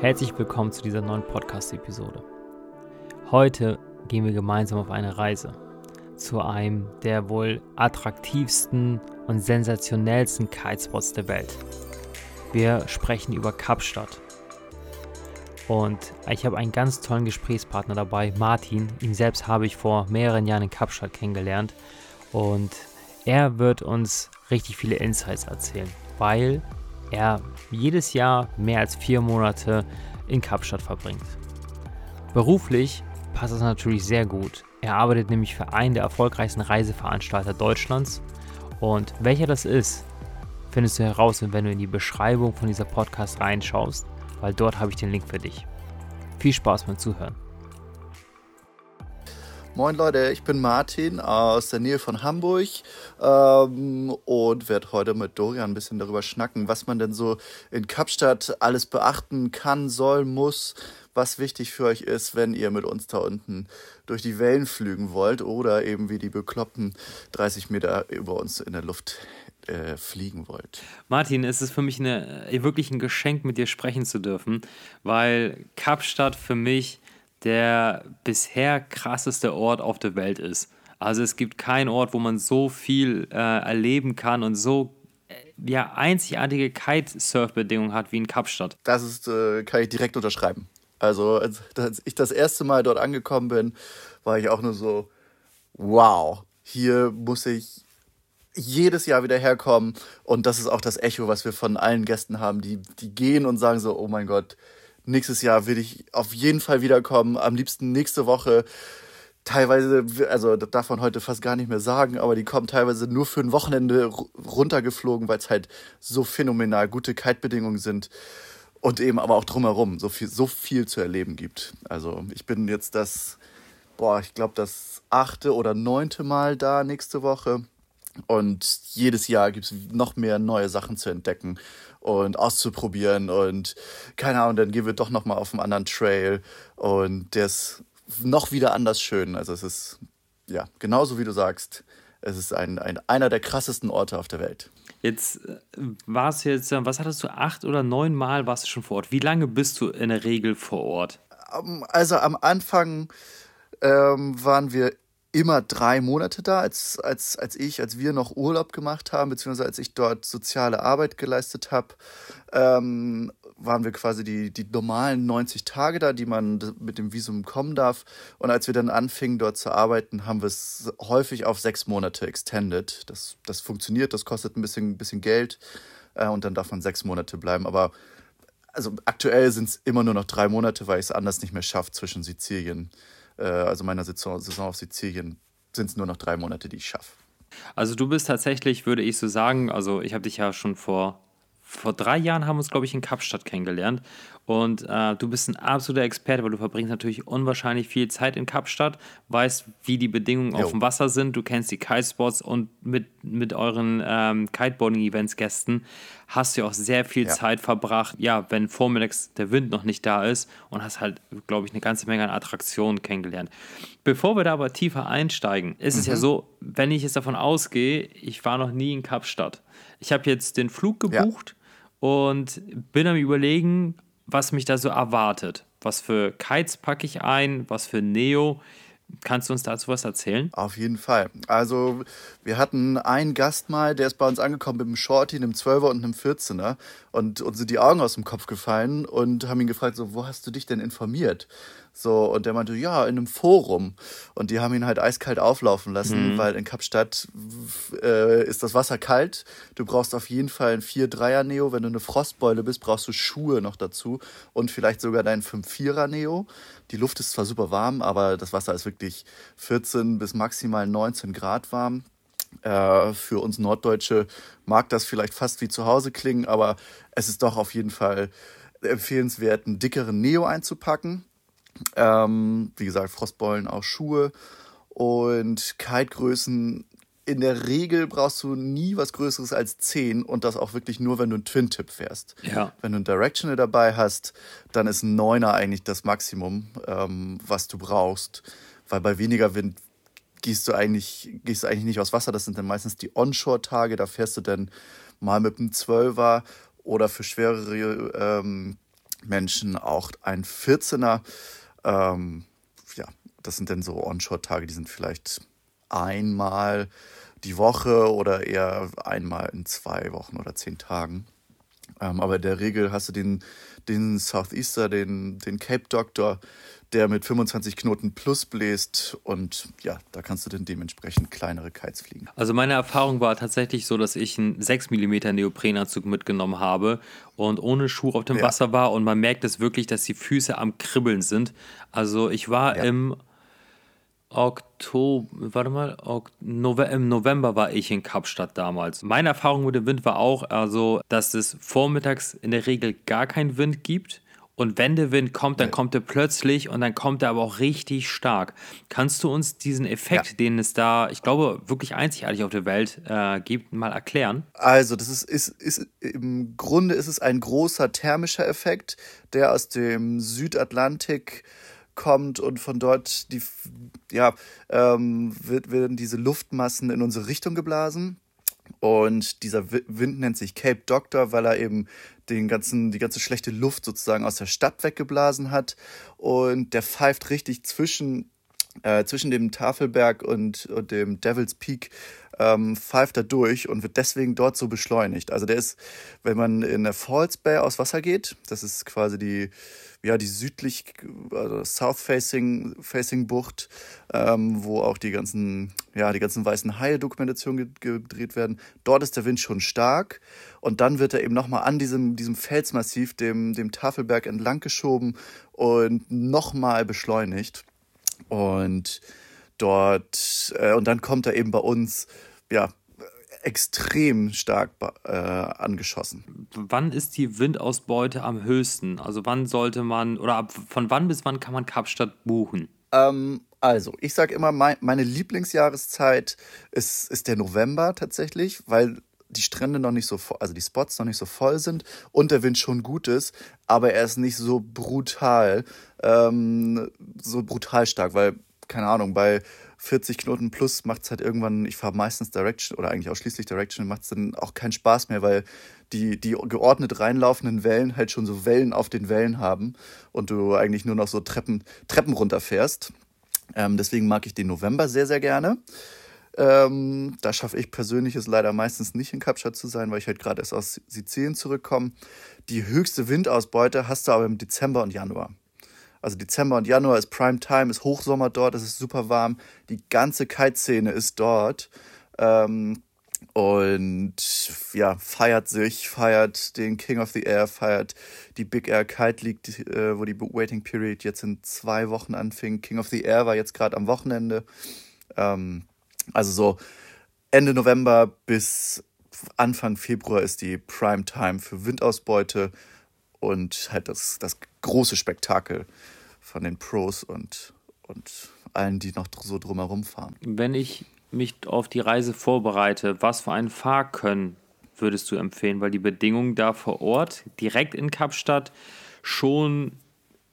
Herzlich willkommen zu dieser neuen Podcast-Episode. Heute gehen wir gemeinsam auf eine Reise zu einem der wohl attraktivsten und sensationellsten Kitespots der Welt. Wir sprechen über Kapstadt. Und ich habe einen ganz tollen Gesprächspartner dabei, Martin. Ihn selbst habe ich vor mehreren Jahren in Kapstadt kennengelernt. Und er wird uns richtig viele Insights erzählen, weil er jedes Jahr mehr als vier Monate in Kapstadt verbringt. Beruflich passt das natürlich sehr gut. Er arbeitet nämlich für einen der erfolgreichsten Reiseveranstalter Deutschlands und welcher das ist, findest du heraus, wenn du in die Beschreibung von dieser Podcast reinschaust, weil dort habe ich den Link für dich. Viel Spaß beim Zuhören. Moin Leute, ich bin Martin aus der Nähe von Hamburg ähm, und werde heute mit Dorian ein bisschen darüber schnacken, was man denn so in Kapstadt alles beachten kann, soll, muss, was wichtig für euch ist, wenn ihr mit uns da unten durch die Wellen flügen wollt oder eben wie die Bekloppten 30 Meter über uns in der Luft äh, fliegen wollt. Martin, es ist für mich eine, wirklich ein Geschenk, mit dir sprechen zu dürfen, weil Kapstadt für mich der bisher krasseste Ort auf der Welt ist. Also es gibt keinen Ort, wo man so viel äh, erleben kann und so äh, ja, einzigartige Kitesurf-Bedingungen hat wie in Kapstadt. Das ist, äh, kann ich direkt unterschreiben. Also als, ich das erste Mal dort angekommen bin, war ich auch nur so, wow, hier muss ich jedes Jahr wieder herkommen. Und das ist auch das Echo, was wir von allen Gästen haben, die, die gehen und sagen so, oh mein Gott, nächstes Jahr will ich auf jeden Fall wiederkommen, am liebsten nächste Woche. Teilweise, also das darf man heute fast gar nicht mehr sagen, aber die kommen teilweise nur für ein Wochenende runtergeflogen, weil es halt so phänomenal gute Kite-Bedingungen sind und eben aber auch drumherum so viel, so viel zu erleben gibt. Also ich bin jetzt das, boah, ich glaube das achte oder neunte Mal da nächste Woche. Und jedes Jahr gibt es noch mehr neue Sachen zu entdecken und auszuprobieren. Und keine Ahnung, dann gehen wir doch nochmal auf einen anderen Trail. Und der ist noch wieder anders schön. Also es ist, ja, genauso wie du sagst, es ist ein, ein, einer der krassesten Orte auf der Welt. Jetzt äh, warst du jetzt, was hattest du, acht oder neun Mal warst du schon vor Ort. Wie lange bist du in der Regel vor Ort? Also am Anfang ähm, waren wir immer drei Monate da, als, als, als ich, als wir noch Urlaub gemacht haben, beziehungsweise als ich dort soziale Arbeit geleistet habe, ähm, waren wir quasi die, die normalen 90 Tage da, die man mit dem Visum kommen darf. Und als wir dann anfingen, dort zu arbeiten, haben wir es häufig auf sechs Monate extended. Das, das funktioniert, das kostet ein bisschen, bisschen Geld äh, und dann darf man sechs Monate bleiben. Aber also aktuell sind es immer nur noch drei Monate, weil ich es anders nicht mehr schaffe zwischen Sizilien also meiner Saison, Saison auf Sizilien, sind es nur noch drei Monate, die ich schaffe. Also du bist tatsächlich, würde ich so sagen, also ich habe dich ja schon vor, vor drei Jahren haben wir uns, glaube ich, in Kapstadt kennengelernt. Und äh, du bist ein absoluter Experte, weil du verbringst natürlich unwahrscheinlich viel Zeit in Kapstadt, weißt, wie die Bedingungen jo. auf dem Wasser sind, du kennst die Kitespots und mit, mit euren ähm, Kiteboarding-Events-Gästen hast du auch sehr viel ja. Zeit verbracht, ja, wenn vormittags der Wind noch nicht da ist und hast halt, glaube ich, eine ganze Menge an Attraktionen kennengelernt. Bevor wir da aber tiefer einsteigen, ist mhm. es ja mhm. so, wenn ich jetzt davon ausgehe, ich war noch nie in Kapstadt. Ich habe jetzt den Flug gebucht ja. und bin am Überlegen, was mich da so erwartet. Was für Kites packe ich ein, was für Neo. Kannst du uns dazu was erzählen? Auf jeden Fall. Also, wir hatten einen Gast mal, der ist bei uns angekommen mit einem Shorty, einem 12er und einem 14er. Und uns sind die Augen aus dem Kopf gefallen und haben ihn gefragt, so, wo hast du dich denn informiert? So, und der meinte, ja, in einem Forum. Und die haben ihn halt eiskalt auflaufen lassen, mhm. weil in Kapstadt äh, ist das Wasser kalt. Du brauchst auf jeden Fall ein 4-3er-Neo. Wenn du eine Frostbeule bist, brauchst du Schuhe noch dazu und vielleicht sogar dein 5-4er-Neo. Die Luft ist zwar super warm, aber das Wasser ist wirklich 14 bis maximal 19 Grad warm. Äh, für uns Norddeutsche mag das vielleicht fast wie zu Hause klingen, aber es ist doch auf jeden Fall empfehlenswert, einen dickeren Neo einzupacken ähm, wie gesagt, Frostbeulen, auch Schuhe und Kitegrößen. In der Regel brauchst du nie was Größeres als 10 und das auch wirklich nur, wenn du einen Twin-Tip fährst. Ja. Wenn du einen Directional dabei hast, dann ist ein 9er eigentlich das Maximum, ähm, was du brauchst. Weil bei weniger Wind gehst du eigentlich, gehst du eigentlich nicht aus Wasser. Das sind dann meistens die Onshore-Tage. Da fährst du dann mal mit einem 12er oder für schwerere ähm, Menschen auch ein 14er. Ähm, ja, das sind dann so Onshore-Tage, die sind vielleicht einmal die Woche oder eher einmal in zwei Wochen oder zehn Tagen. Ähm, aber in der Regel hast du den, den Southeaster, den, den Cape Doctor, der mit 25 Knoten plus bläst und ja, da kannst du dann dementsprechend kleinere Kites fliegen. Also meine Erfahrung war tatsächlich so, dass ich einen 6 mm Neoprenanzug mitgenommen habe und ohne Schuhe auf dem ja. Wasser war und man merkt es wirklich, dass die Füße am Kribbeln sind. Also ich war ja. im Oktober, warte mal, ok, Nove im November war ich in Kapstadt damals. Meine Erfahrung mit dem Wind war auch, also, dass es vormittags in der Regel gar keinen Wind gibt. Und wenn der Wind kommt, dann kommt er plötzlich und dann kommt er aber auch richtig stark. Kannst du uns diesen Effekt, ja. den es da, ich glaube, wirklich einzigartig auf der Welt äh, gibt, mal erklären? Also, das ist, ist, ist im Grunde ist es ein großer thermischer Effekt, der aus dem Südatlantik kommt und von dort die, ja, ähm, wird, werden diese Luftmassen in unsere Richtung geblasen. Und dieser Wind nennt sich Cape Doctor, weil er eben den ganzen, die ganze schlechte Luft sozusagen aus der Stadt weggeblasen hat. Und der pfeift richtig zwischen, äh, zwischen dem Tafelberg und, und dem Devil's Peak ähm, pfeift er durch und wird deswegen dort so beschleunigt. Also der ist, wenn man in der Falls Bay aus Wasser geht, das ist quasi die, ja, die südlich, also South-Facing Facing Bucht, ähm, wo auch die ganzen, ja, die ganzen weißen Haie-Dokumentationen gedreht werden. Dort ist der Wind schon stark und dann wird er eben nochmal an diesem, diesem Felsmassiv, dem, dem Tafelberg entlang geschoben und nochmal beschleunigt. Und dort, äh, und dann kommt er eben bei uns, ja, extrem stark äh, angeschossen. Wann ist die Windausbeute am höchsten? Also wann sollte man oder ab, von wann bis wann kann man Kapstadt buchen? Ähm, also, ich sage immer, mein, meine Lieblingsjahreszeit ist, ist der November tatsächlich, weil die Strände noch nicht so, also die Spots noch nicht so voll sind und der Wind schon gut ist, aber er ist nicht so brutal, ähm, so brutal stark, weil, keine Ahnung, bei 40 Knoten plus macht es halt irgendwann, ich fahre meistens Direction oder eigentlich ausschließlich Direction, macht es dann auch keinen Spaß mehr, weil die, die geordnet reinlaufenden Wellen halt schon so Wellen auf den Wellen haben und du eigentlich nur noch so Treppen, Treppen runterfährst. Ähm, deswegen mag ich den November sehr, sehr gerne. Ähm, da schaffe ich persönlich es leider meistens nicht in Kapstadt zu sein, weil ich halt gerade erst aus Sizilien zurückkomme. Die höchste Windausbeute hast du aber im Dezember und Januar. Also Dezember und Januar ist Prime Time, ist Hochsommer dort, es ist super warm. Die ganze Kiteszene ist dort. Ähm, und ja, feiert sich, feiert den King of the Air, feiert die Big Air Kite League, die, äh, wo die Waiting Period jetzt in zwei Wochen anfing. King of the Air war jetzt gerade am Wochenende. Ähm, also so Ende November bis Anfang Februar ist die Prime Time für Windausbeute und halt das, das große Spektakel von den Pros und, und allen, die noch so drumherum fahren. Wenn ich mich auf die Reise vorbereite, was für ein Fahrkönnen würdest du empfehlen? Weil die Bedingungen da vor Ort, direkt in Kapstadt, schon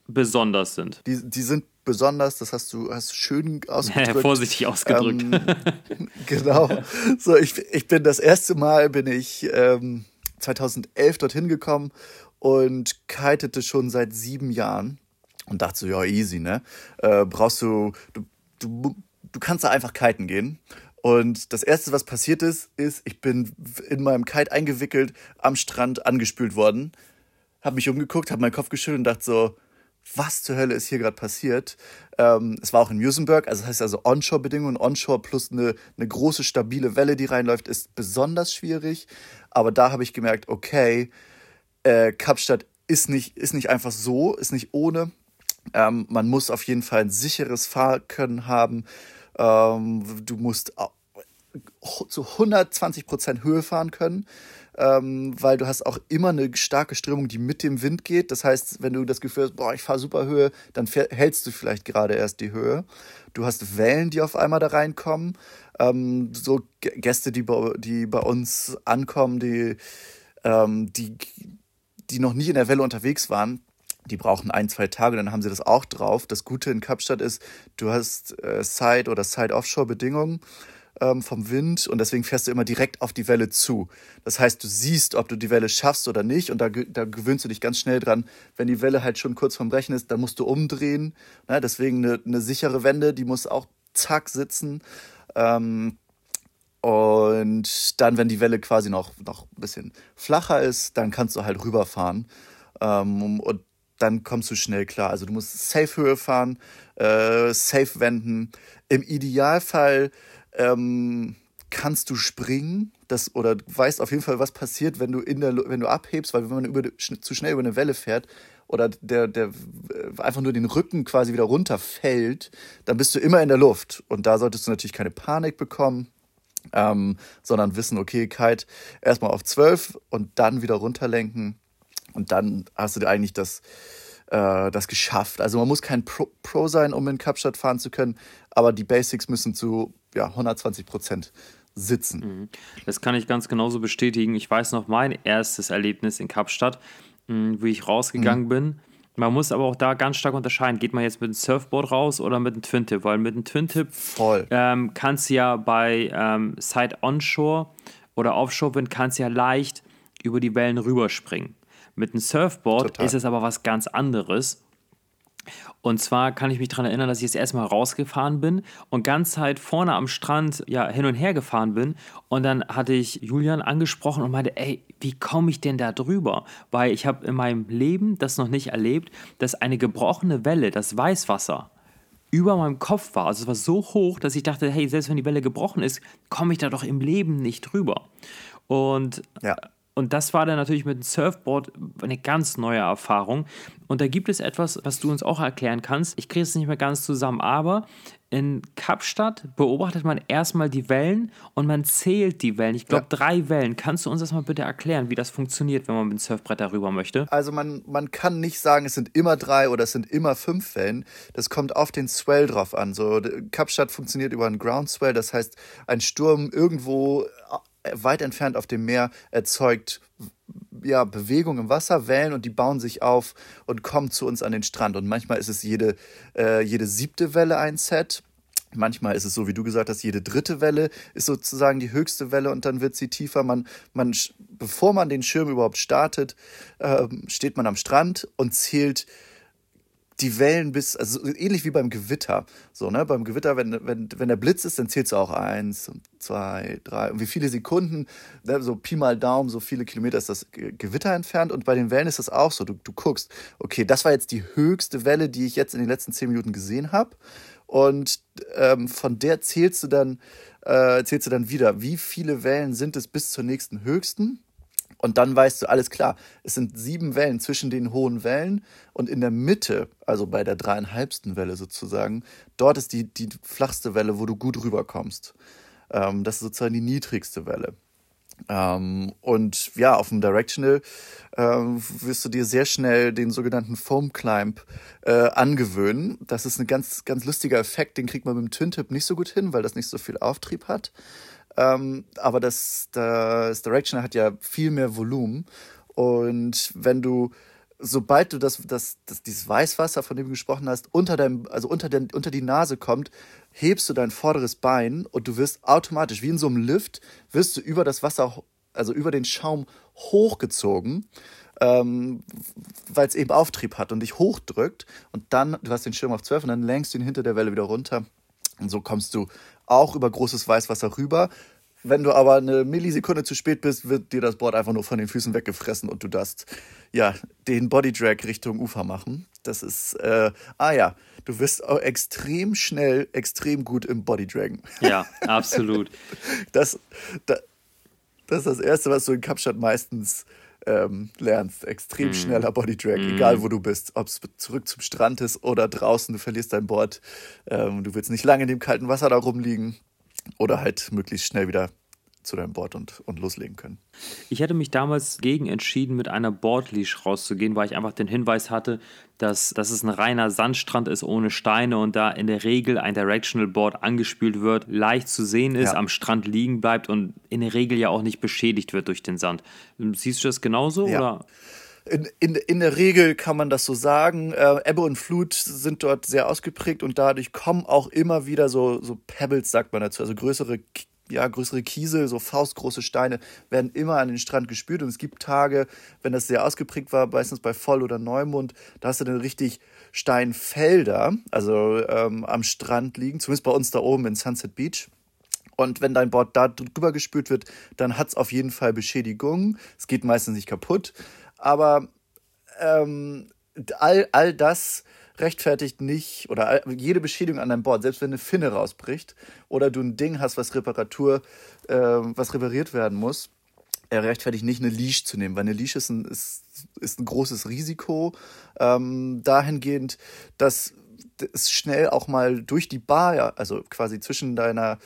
besonders sind. Die, die sind besonders, das hast du hast schön ausgedrückt. Vorsichtig ausgedrückt. Ähm, genau. So, ich, ich bin das erste Mal bin ich ähm, 2011 dorthin gekommen und kitete schon seit sieben Jahren und dachte so, ja, easy, ne? Äh, brauchst du, du, du, du kannst da einfach kiten gehen. Und das erste, was passiert ist, ist, ich bin in meinem Kite eingewickelt, am Strand angespült worden, habe mich umgeguckt, habe meinen Kopf geschüttelt und dachte so, was zur Hölle ist hier gerade passiert? Ähm, es war auch in Musenberg, also das heißt also Onshore-Bedingungen, Onshore plus eine, eine große, stabile Welle, die reinläuft, ist besonders schwierig. Aber da habe ich gemerkt, okay, äh, Kapstadt ist nicht, ist nicht einfach so, ist nicht ohne. Ähm, man muss auf jeden Fall ein sicheres Fahrkönnen haben. Ähm, du musst zu 120 Prozent Höhe fahren können, ähm, weil du hast auch immer eine starke Strömung, die mit dem Wind geht. Das heißt, wenn du das Gefühl hast, boah, ich fahre super Höhe, dann hältst du vielleicht gerade erst die Höhe. Du hast Wellen, die auf einmal da reinkommen. Ähm, so Gäste, die bei, die bei uns ankommen, die, ähm, die die noch nie in der Welle unterwegs waren, die brauchen ein, zwei Tage, dann haben sie das auch drauf. Das Gute in Kapstadt ist, du hast äh, Side- oder Side-Offshore-Bedingungen. Ähm, vom Wind und deswegen fährst du immer direkt auf die Welle zu. Das heißt, du siehst, ob du die Welle schaffst oder nicht und da, da gewöhnst du dich ganz schnell dran. Wenn die Welle halt schon kurz vorm Brechen ist, dann musst du umdrehen. Ne? Deswegen eine, eine sichere Wende, die muss auch zack sitzen. Ähm, und dann, wenn die Welle quasi noch, noch ein bisschen flacher ist, dann kannst du halt rüberfahren. Ähm, und dann kommst du schnell klar. Also du musst Safe-Höhe fahren, äh, Safe wenden. Im Idealfall ähm, kannst du springen, das oder weißt auf jeden Fall, was passiert, wenn du in der wenn du abhebst, weil wenn man über, zu schnell über eine Welle fährt oder der der äh, einfach nur den Rücken quasi wieder runterfällt, dann bist du immer in der Luft und da solltest du natürlich keine Panik bekommen. Ähm, sondern wissen, okay, Kite erstmal auf 12 und dann wieder runterlenken und dann hast du eigentlich das, äh, das geschafft. Also man muss kein Pro, Pro sein, um in Kapstadt fahren zu können, aber die Basics müssen zu ja, 120 Prozent sitzen. Mhm. Das kann ich ganz genauso bestätigen. Ich weiß noch mein erstes Erlebnis in Kapstadt, hm, wie ich rausgegangen mhm. bin. Man muss aber auch da ganz stark unterscheiden. Geht man jetzt mit dem Surfboard raus oder mit dem Twin-Tip? Weil mit dem Twin-Tip ähm, kannst du ja bei ähm, Side Onshore oder Offshore-Wind kannst du ja leicht über die Wellen rüberspringen. Mit einem Surfboard Total. ist es aber was ganz anderes. Und zwar kann ich mich daran erinnern, dass ich jetzt erstmal rausgefahren bin und ganz Zeit vorne am Strand ja hin und her gefahren bin. Und dann hatte ich Julian angesprochen und meinte, ey, wie komme ich denn da drüber? Weil ich habe in meinem Leben das noch nicht erlebt, dass eine gebrochene Welle, das Weißwasser, über meinem Kopf war. Also es war so hoch, dass ich dachte, hey, selbst wenn die Welle gebrochen ist, komme ich da doch im Leben nicht drüber. Und ja. Und das war dann natürlich mit dem Surfboard eine ganz neue Erfahrung. Und da gibt es etwas, was du uns auch erklären kannst. Ich kriege es nicht mehr ganz zusammen, aber in Kapstadt beobachtet man erstmal die Wellen und man zählt die Wellen. Ich glaube, ja. drei Wellen. Kannst du uns das mal bitte erklären, wie das funktioniert, wenn man mit dem Surfbrett darüber möchte? Also man, man kann nicht sagen, es sind immer drei oder es sind immer fünf Wellen. Das kommt auf den Swell drauf an. So, Kapstadt funktioniert über einen Ground Swell, das heißt, ein Sturm irgendwo weit entfernt auf dem Meer erzeugt ja, Bewegung im Wasser, Wellen und die bauen sich auf und kommen zu uns an den Strand. Und manchmal ist es jede, äh, jede siebte Welle ein Set. Manchmal ist es so, wie du gesagt hast, jede dritte Welle ist sozusagen die höchste Welle und dann wird sie tiefer. Man, man, bevor man den Schirm überhaupt startet, äh, steht man am Strand und zählt die Wellen bis, also ähnlich wie beim Gewitter. So, ne? Beim Gewitter, wenn, wenn, wenn der Blitz ist, dann zählst du auch eins, zwei, drei. Und wie viele Sekunden, ne? so Pi mal Daumen, so viele Kilometer ist das Gewitter entfernt. Und bei den Wellen ist das auch so. Du, du guckst, okay, das war jetzt die höchste Welle, die ich jetzt in den letzten zehn Minuten gesehen habe. Und ähm, von der zählst du dann, äh, zählst du dann wieder, wie viele Wellen sind es bis zur nächsten höchsten. Und dann weißt du, alles klar, es sind sieben Wellen zwischen den hohen Wellen und in der Mitte, also bei der dreieinhalbsten Welle sozusagen, dort ist die, die flachste Welle, wo du gut rüberkommst. Ähm, das ist sozusagen die niedrigste Welle. Ähm, und ja, auf dem Directional ähm, wirst du dir sehr schnell den sogenannten Foam Climb äh, angewöhnen. Das ist ein ganz, ganz lustiger Effekt, den kriegt man mit dem Twin Tip nicht so gut hin, weil das nicht so viel Auftrieb hat. Ähm, aber das, das Directional hat ja viel mehr Volumen. Und wenn du, sobald du das, das, das, dieses Weißwasser, von dem du gesprochen hast, unter deinem, also unter, den, unter die Nase kommt, hebst du dein vorderes Bein und du wirst automatisch, wie in so einem Lift, wirst du über das Wasser, also über den Schaum hochgezogen. Ähm, weil es eben Auftrieb hat und dich hochdrückt und dann, du hast den Schirm auf 12 und dann lenkst du ihn hinter der Welle wieder runter und so kommst du auch über großes Weißwasser rüber. Wenn du aber eine Millisekunde zu spät bist, wird dir das Board einfach nur von den Füßen weggefressen und du darfst ja den Body Drag Richtung Ufer machen. Das ist, äh, ah ja, du wirst auch extrem schnell, extrem gut im Body Dragon. Ja, absolut. das, das, das ist das Erste, was du in Kapstadt meistens ähm, lernst. Extrem mm. schneller Bodydrag, mm. egal wo du bist. Ob es zurück zum Strand ist oder draußen, du verlierst dein Board. Ähm, du willst nicht lange in dem kalten Wasser da rumliegen oder halt möglichst schnell wieder zu deinem Board und, und loslegen können. Ich hätte mich damals gegen entschieden, mit einer Boardleash rauszugehen, weil ich einfach den Hinweis hatte, dass, dass es ein reiner Sandstrand ist ohne Steine und da in der Regel ein Directional Board angespült wird, leicht zu sehen ist, ja. am Strand liegen bleibt und in der Regel ja auch nicht beschädigt wird durch den Sand. Siehst du das genauso? Ja. Oder? in, in, in der Regel kann man das so sagen. Äh, Ebbe und Flut sind dort sehr ausgeprägt und dadurch kommen auch immer wieder so, so Pebbles, sagt man dazu, also größere ja, größere Kiesel, so faustgroße Steine, werden immer an den Strand gespült. Und es gibt Tage, wenn das sehr ausgeprägt war, meistens bei Voll- oder Neumond, da hast du dann richtig Steinfelder, also ähm, am Strand liegen, zumindest bei uns da oben in Sunset Beach. Und wenn dein Board da drüber gespült wird, dann hat es auf jeden Fall Beschädigungen. Es geht meistens nicht kaputt. Aber ähm, all, all das rechtfertigt nicht oder jede Beschädigung an deinem Board, selbst wenn eine Finne rausbricht oder du ein Ding hast, was Reparatur, äh, was repariert werden muss, er rechtfertigt nicht eine Leash zu nehmen, weil eine Leash ist ein, ist, ist ein großes Risiko ähm, dahingehend, dass es schnell auch mal durch die Bar, also quasi zwischen deiner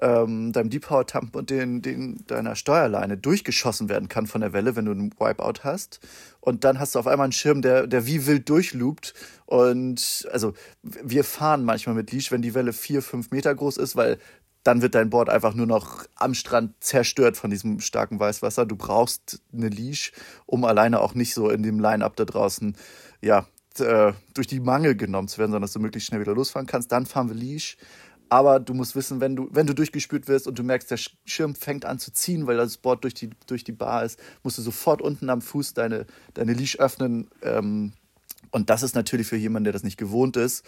ähm, deinem Deep Power Tump und den, den, deiner Steuerleine durchgeschossen werden kann von der Welle, wenn du einen Wipeout hast. Und dann hast du auf einmal einen Schirm, der, der wie wild durchloopt. Und also wir fahren manchmal mit Leash, wenn die Welle vier, fünf Meter groß ist, weil dann wird dein Board einfach nur noch am Strand zerstört von diesem starken Weißwasser. Du brauchst eine Leash, um alleine auch nicht so in dem Line-Up da draußen, ja, äh, durch die Mangel genommen zu werden, sondern dass du möglichst schnell wieder losfahren kannst. Dann fahren wir Leash. Aber du musst wissen, wenn du, wenn du durchgespült wirst und du merkst, der Schirm fängt an zu ziehen, weil das Board durch die, durch die Bar ist, musst du sofort unten am Fuß deine, deine Leash öffnen. Ähm, und das ist natürlich für jemanden, der das nicht gewohnt ist,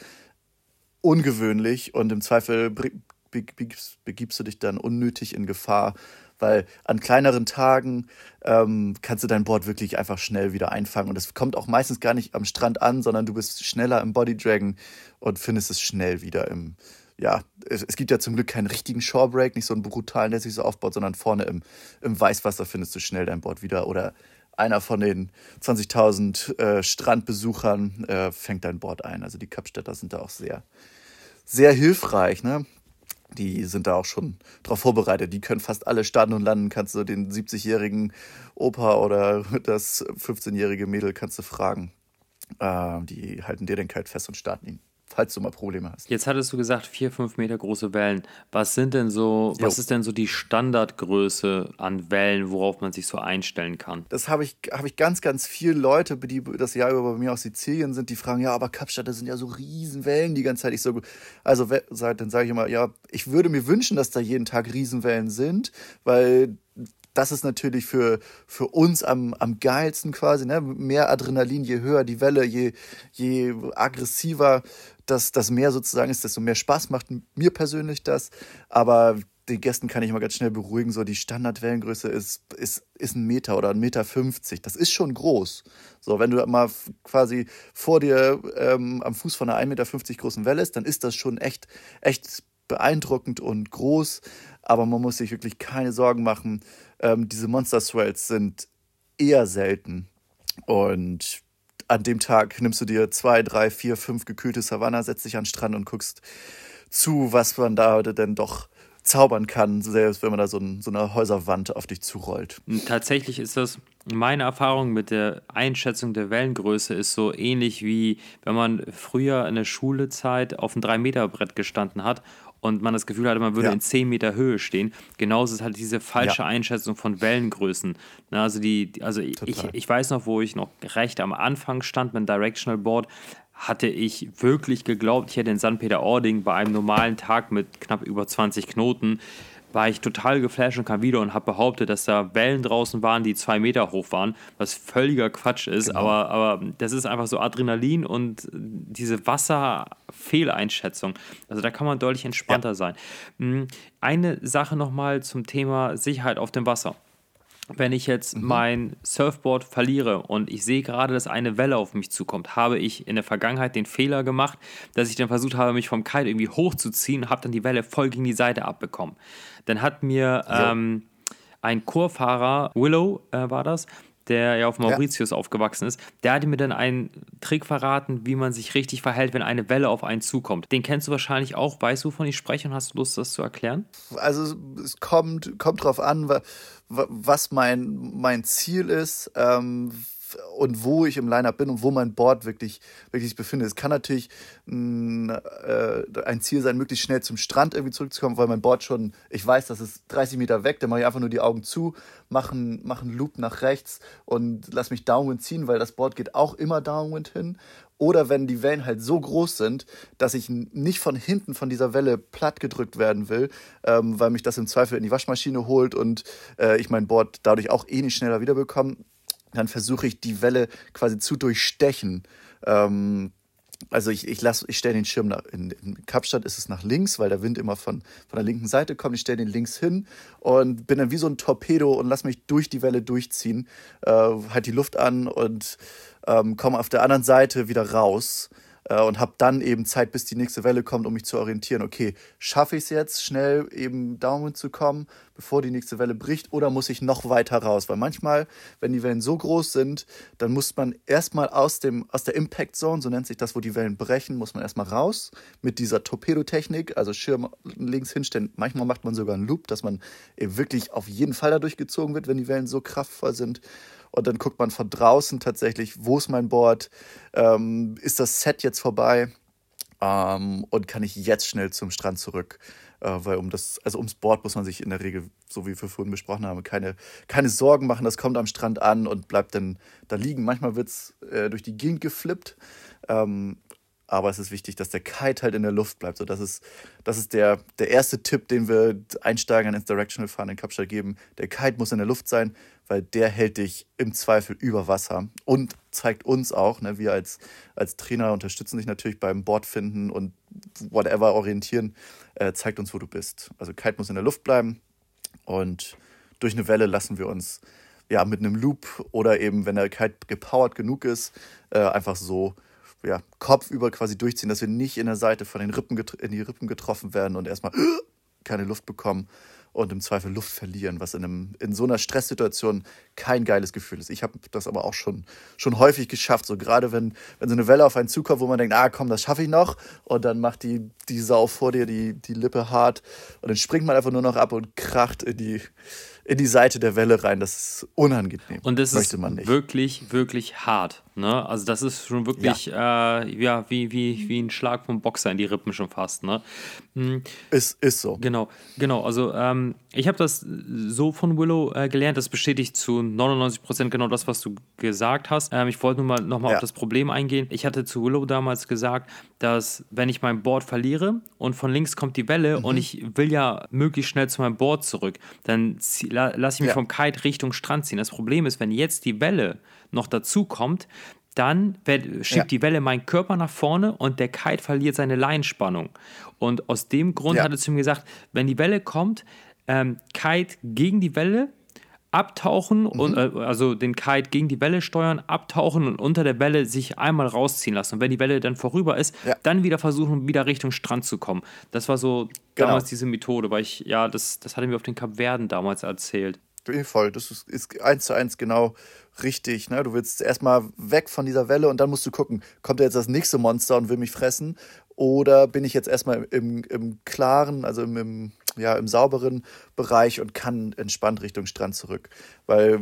ungewöhnlich. Und im Zweifel begibst, begibst du dich dann unnötig in Gefahr, weil an kleineren Tagen ähm, kannst du dein Board wirklich einfach schnell wieder einfangen. Und es kommt auch meistens gar nicht am Strand an, sondern du bist schneller im Body Dragon und findest es schnell wieder im, ja, es, es, gibt ja zum Glück keinen richtigen Shorebreak, nicht so einen brutalen, der sich so aufbaut, sondern vorne im, im Weißwasser findest du schnell dein Board wieder oder einer von den 20.000 äh, Strandbesuchern äh, fängt dein Board ein. Also die Kapstädter sind da auch sehr, sehr hilfreich. Ne? Die sind da auch schon drauf vorbereitet. Die können fast alle starten und landen. Kannst du den 70-jährigen Opa oder das 15-jährige Mädel kannst du fragen. Äh, die halten dir den Kalt fest und starten ihn falls du mal Probleme hast. Jetzt hattest du gesagt, vier, fünf Meter große Wellen. Was sind denn so, jo. was ist denn so die Standardgröße an Wellen, worauf man sich so einstellen kann? Das habe ich, habe ich ganz, ganz viele Leute, die das Jahr über bei mir aus Sizilien sind, die fragen, ja, aber Kapstadt, das sind ja so Riesenwellen die ganze Zeit. Ich so, also dann sage ich immer, ja, ich würde mir wünschen, dass da jeden Tag Riesenwellen sind, weil das ist natürlich für, für uns am, am geilsten quasi. Ne? Mehr Adrenalin, je höher die Welle, je, je aggressiver das, das Meer sozusagen ist, desto mehr Spaß macht mir persönlich das. Aber den Gästen kann ich immer ganz schnell beruhigen, so die Standardwellengröße ist, ist, ist ein Meter oder ein Meter fünfzig. Das ist schon groß. So, wenn du mal quasi vor dir ähm, am Fuß von einer 1,50 Meter großen Welle ist, dann ist das schon echt, echt beeindruckend und groß. Aber man muss sich wirklich keine Sorgen machen. Ähm, diese Monster Swells sind eher selten. Und an dem Tag nimmst du dir zwei, drei, vier, fünf gekühlte Savanna, setzt dich an den Strand und guckst zu, was man da denn doch zaubern kann, selbst wenn man da so, ein, so eine Häuserwand auf dich zurollt. Tatsächlich ist das, meine Erfahrung mit der Einschätzung der Wellengröße ist so ähnlich wie wenn man früher in der Schulezeit auf einem 3-Meter-Brett gestanden hat und man das Gefühl hatte, man würde ja. in 10 Meter Höhe stehen. Genauso ist halt diese falsche ja. Einschätzung von Wellengrößen. also die, also ich, ich weiß noch, wo ich noch recht am Anfang stand mit dem Directional Board, hatte ich wirklich geglaubt, ich hätte in St. Peter-Ording bei einem normalen Tag mit knapp über 20 Knoten war ich total geflasht und kam wieder und habe behauptet, dass da Wellen draußen waren, die zwei Meter hoch waren, was völliger Quatsch ist. Genau. Aber, aber das ist einfach so Adrenalin und diese Wasserfehleinschätzung. Also da kann man deutlich entspannter ja. sein. Hm, eine Sache nochmal zum Thema Sicherheit auf dem Wasser wenn ich jetzt mhm. mein Surfboard verliere und ich sehe gerade, dass eine Welle auf mich zukommt, habe ich in der Vergangenheit den Fehler gemacht, dass ich dann versucht habe, mich vom Kite irgendwie hochzuziehen und habe dann die Welle voll gegen die Seite abbekommen. Dann hat mir ähm, ein Chorfahrer, Willow äh, war das, der ja auf Mauritius ja. aufgewachsen ist, der hatte mir dann einen Trick verraten, wie man sich richtig verhält, wenn eine Welle auf einen zukommt. Den kennst du wahrscheinlich auch. Weißt du, wovon ich spreche und hast du Lust, das zu erklären? Also es kommt, kommt drauf an, was mein, mein Ziel ist. Ähm, und wo ich im Lineup bin und wo mein Board wirklich, wirklich befindet. Es kann natürlich ein, äh, ein Ziel sein, möglichst schnell zum Strand irgendwie zurückzukommen, weil mein Board schon, ich weiß, das ist 30 Meter weg, dann mache ich einfach nur die Augen zu, mache einen, mach einen Loop nach rechts und lass mich Downwind ziehen, weil das Board geht auch immer Downwind hin. Oder wenn die Wellen halt so groß sind, dass ich nicht von hinten von dieser Welle platt gedrückt werden will, ähm, weil mich das im Zweifel in die Waschmaschine holt und äh, ich mein Board dadurch auch eh nicht schneller wiederbekomme, dann versuche ich die Welle quasi zu durchstechen. Ähm, also ich, ich, lass, ich stelle den Schirm nach, in, in Kapstadt ist es nach links, weil der Wind immer von, von der linken Seite kommt. Ich stelle den links hin und bin dann wie so ein Torpedo und lass mich durch die Welle durchziehen, äh, halt die Luft an und ähm, komme auf der anderen Seite wieder raus und habe dann eben Zeit, bis die nächste Welle kommt, um mich zu orientieren. Okay, schaffe ich es jetzt, schnell eben Downwind zu kommen, bevor die nächste Welle bricht, oder muss ich noch weiter raus? Weil manchmal, wenn die Wellen so groß sind, dann muss man erstmal aus, aus der Impact Zone, so nennt sich das, wo die Wellen brechen, muss man erstmal raus mit dieser Torpedotechnik, also Schirm links hinstellen. Manchmal macht man sogar einen Loop, dass man eben wirklich auf jeden Fall dadurch gezogen wird, wenn die Wellen so kraftvoll sind und dann guckt man von draußen tatsächlich, wo ist mein Board, ähm, ist das Set jetzt vorbei ähm, und kann ich jetzt schnell zum Strand zurück. Äh, weil um das, also ums Board muss man sich in der Regel, so wie wir vorhin besprochen haben, keine, keine Sorgen machen. Das kommt am Strand an und bleibt dann da liegen. Manchmal wird es äh, durch die Gegend geflippt. Ähm, aber es ist wichtig, dass der Kite halt in der Luft bleibt. So, das ist, das ist der, der erste Tipp, den wir Einsteigern ins Directional Fahren in Kapstadt geben. Der Kite muss in der Luft sein, weil der hält dich im Zweifel über Wasser und zeigt uns auch, ne, wir als, als Trainer unterstützen dich natürlich beim Bordfinden und whatever orientieren, äh, zeigt uns, wo du bist. Also Kite muss in der Luft bleiben und durch eine Welle lassen wir uns ja mit einem Loop oder eben, wenn der Kite gepowert genug ist, äh, einfach so ja, kopfüber quasi durchziehen, dass wir nicht in der Seite von den Rippen in die Rippen getroffen werden und erstmal keine Luft bekommen und im Zweifel Luft verlieren, was in, einem, in so einer Stresssituation kein geiles Gefühl ist. Ich habe das aber auch schon, schon häufig geschafft, so gerade wenn, wenn so eine Welle auf einen zukommt, wo man denkt, ah komm, das schaffe ich noch. Und dann macht die, die Sau vor dir die, die Lippe hart. Und dann springt man einfach nur noch ab und kracht in die, in die Seite der Welle rein. Das ist unangenehm. Und das ist wirklich, wirklich hart. Ne? Also das ist schon wirklich ja. Äh, ja, wie, wie, wie ein Schlag vom Boxer in die Rippen schon fast. Ne? Mhm. Ist, ist so. Genau, genau. Also ähm, ich habe das so von Willow äh, gelernt. Das bestätigt zu 99 Prozent genau das, was du gesagt hast. Ähm, ich wollte nur mal nochmal ja. auf das Problem eingehen. Ich hatte zu Willow damals gesagt, dass wenn ich mein Board verliere und von links kommt die Welle mhm. und ich will ja möglichst schnell zu meinem Board zurück, dann la lasse ich mich ja. vom Kite Richtung Strand ziehen. Das Problem ist, wenn jetzt die Welle noch dazu kommt, dann schiebt ja. die Welle meinen Körper nach vorne und der Kite verliert seine Leinspannung. Und aus dem Grund ja. hat er zu mir gesagt, wenn die Welle kommt, ähm, Kite gegen die Welle, abtauchen mhm. und äh, also den Kite gegen die Welle steuern, abtauchen und unter der Welle sich einmal rausziehen lassen. Und wenn die Welle dann vorüber ist, ja. dann wieder versuchen, wieder Richtung Strand zu kommen. Das war so genau. damals diese Methode, weil ich, ja, das, das hatte mir auf den Kapverden damals erzählt. Voll, das ist, ist eins zu eins genau richtig. Ne? Du willst erstmal weg von dieser Welle und dann musst du gucken, kommt jetzt das nächste Monster und will mich fressen? Oder bin ich jetzt erstmal im, im klaren, also im, im, ja, im sauberen Bereich und kann entspannt Richtung Strand zurück? Weil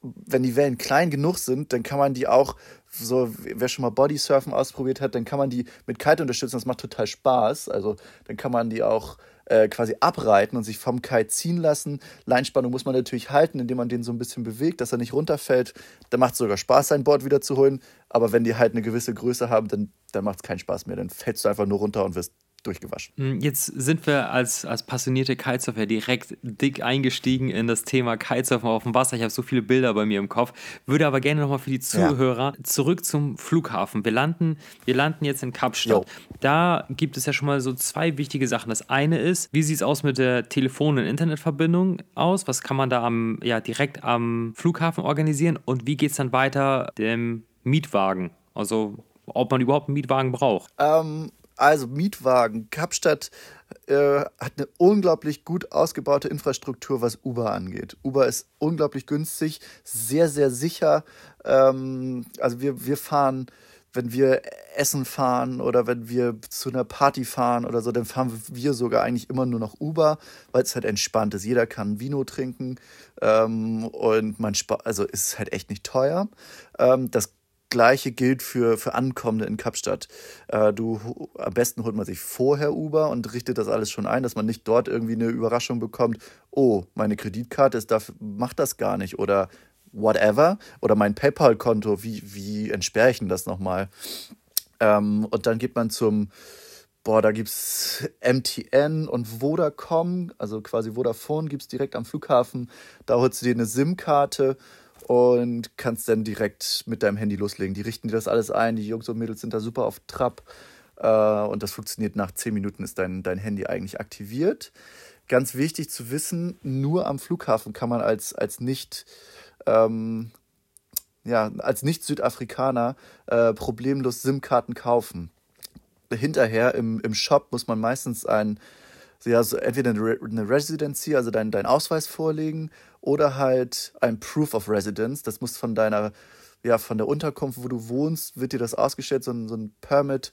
wenn die Wellen klein genug sind, dann kann man die auch, so wer schon mal Bodysurfen ausprobiert hat, dann kann man die mit Kite unterstützen. Das macht total Spaß. Also dann kann man die auch äh, quasi abreiten und sich vom Kite ziehen lassen. Leinspannung muss man natürlich halten, indem man den so ein bisschen bewegt, dass er nicht runterfällt. Da macht es sogar Spaß, sein Board wieder zu holen. Aber wenn die halt eine gewisse Größe haben, dann, dann macht es keinen Spaß mehr. Dann fällst du einfach nur runter und wirst durchgewaschen. Hm, jetzt sind wir als, als passionierte Kitesurfer direkt dick eingestiegen in das Thema Kitesurfen auf dem Wasser. Ich habe so viele Bilder bei mir im Kopf. Würde aber gerne nochmal für die Zuhörer ja. zurück zum Flughafen. Wir landen, wir landen jetzt in Kapstadt. Jo. Da gibt es ja schon mal so zwei wichtige Sachen. Das eine ist, wie sieht es aus mit der Telefon- und Internetverbindung aus? Was kann man da am, ja, direkt am Flughafen organisieren? Und wie geht es dann weiter dem Mietwagen? Also ob man überhaupt einen Mietwagen braucht? Ähm, also Mietwagen. Kapstadt äh, hat eine unglaublich gut ausgebaute Infrastruktur, was Uber angeht. Uber ist unglaublich günstig, sehr, sehr sicher. Ähm, also wir, wir fahren wenn wir essen fahren oder wenn wir zu einer Party fahren oder so, dann fahren wir sogar eigentlich immer nur noch Uber, weil es halt entspannt ist. Jeder kann Vino trinken ähm, und man spart, also ist halt echt nicht teuer. Ähm, das Gleiche gilt für, für Ankommende in Kapstadt. Äh, du, am besten holt man sich vorher Uber und richtet das alles schon ein, dass man nicht dort irgendwie eine Überraschung bekommt. Oh, meine Kreditkarte ist dafür, macht das gar nicht oder whatever. Oder mein PayPal-Konto, wie, wie entsperre ich denn das nochmal? Ähm, und dann geht man zum, boah, da gibt es MTN und Vodacom, also quasi Vodafone gibt es direkt am Flughafen. Da holst du dir eine SIM-Karte und kannst dann direkt mit deinem Handy loslegen. Die richten dir das alles ein, die Jungs und Mädels sind da super auf Trab äh, und das funktioniert nach 10 Minuten ist dein, dein Handy eigentlich aktiviert. Ganz wichtig zu wissen, nur am Flughafen kann man als, als nicht ähm, ja, als Nicht-Südafrikaner äh, problemlos SIM-Karten kaufen. Hinterher im, im Shop muss man meistens ein, ja, so entweder eine Residency, also deinen dein Ausweis vorlegen, oder halt ein Proof of Residence. Das muss von deiner, ja, von der Unterkunft, wo du wohnst, wird dir das ausgestellt, so ein, so ein Permit,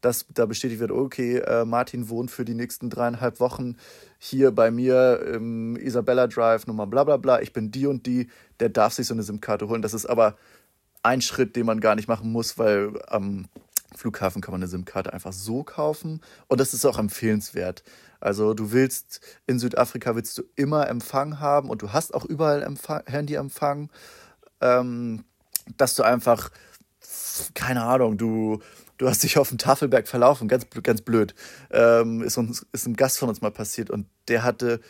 dass da bestätigt wird, okay, äh, Martin wohnt für die nächsten dreieinhalb Wochen hier bei mir im Isabella Drive, Nummer bla bla bla, ich bin die und die, der darf sich so eine SIM-Karte holen. Das ist aber ein Schritt, den man gar nicht machen muss, weil am Flughafen kann man eine SIM-Karte einfach so kaufen und das ist auch empfehlenswert. Also du willst in Südafrika willst du immer Empfang haben und du hast auch überall Empfang, Handyempfang, ähm, dass du einfach keine Ahnung, du du hast dich auf dem Tafelberg verlaufen, ganz ganz blöd. Ähm, ist uns ist ein Gast von uns mal passiert und der hatte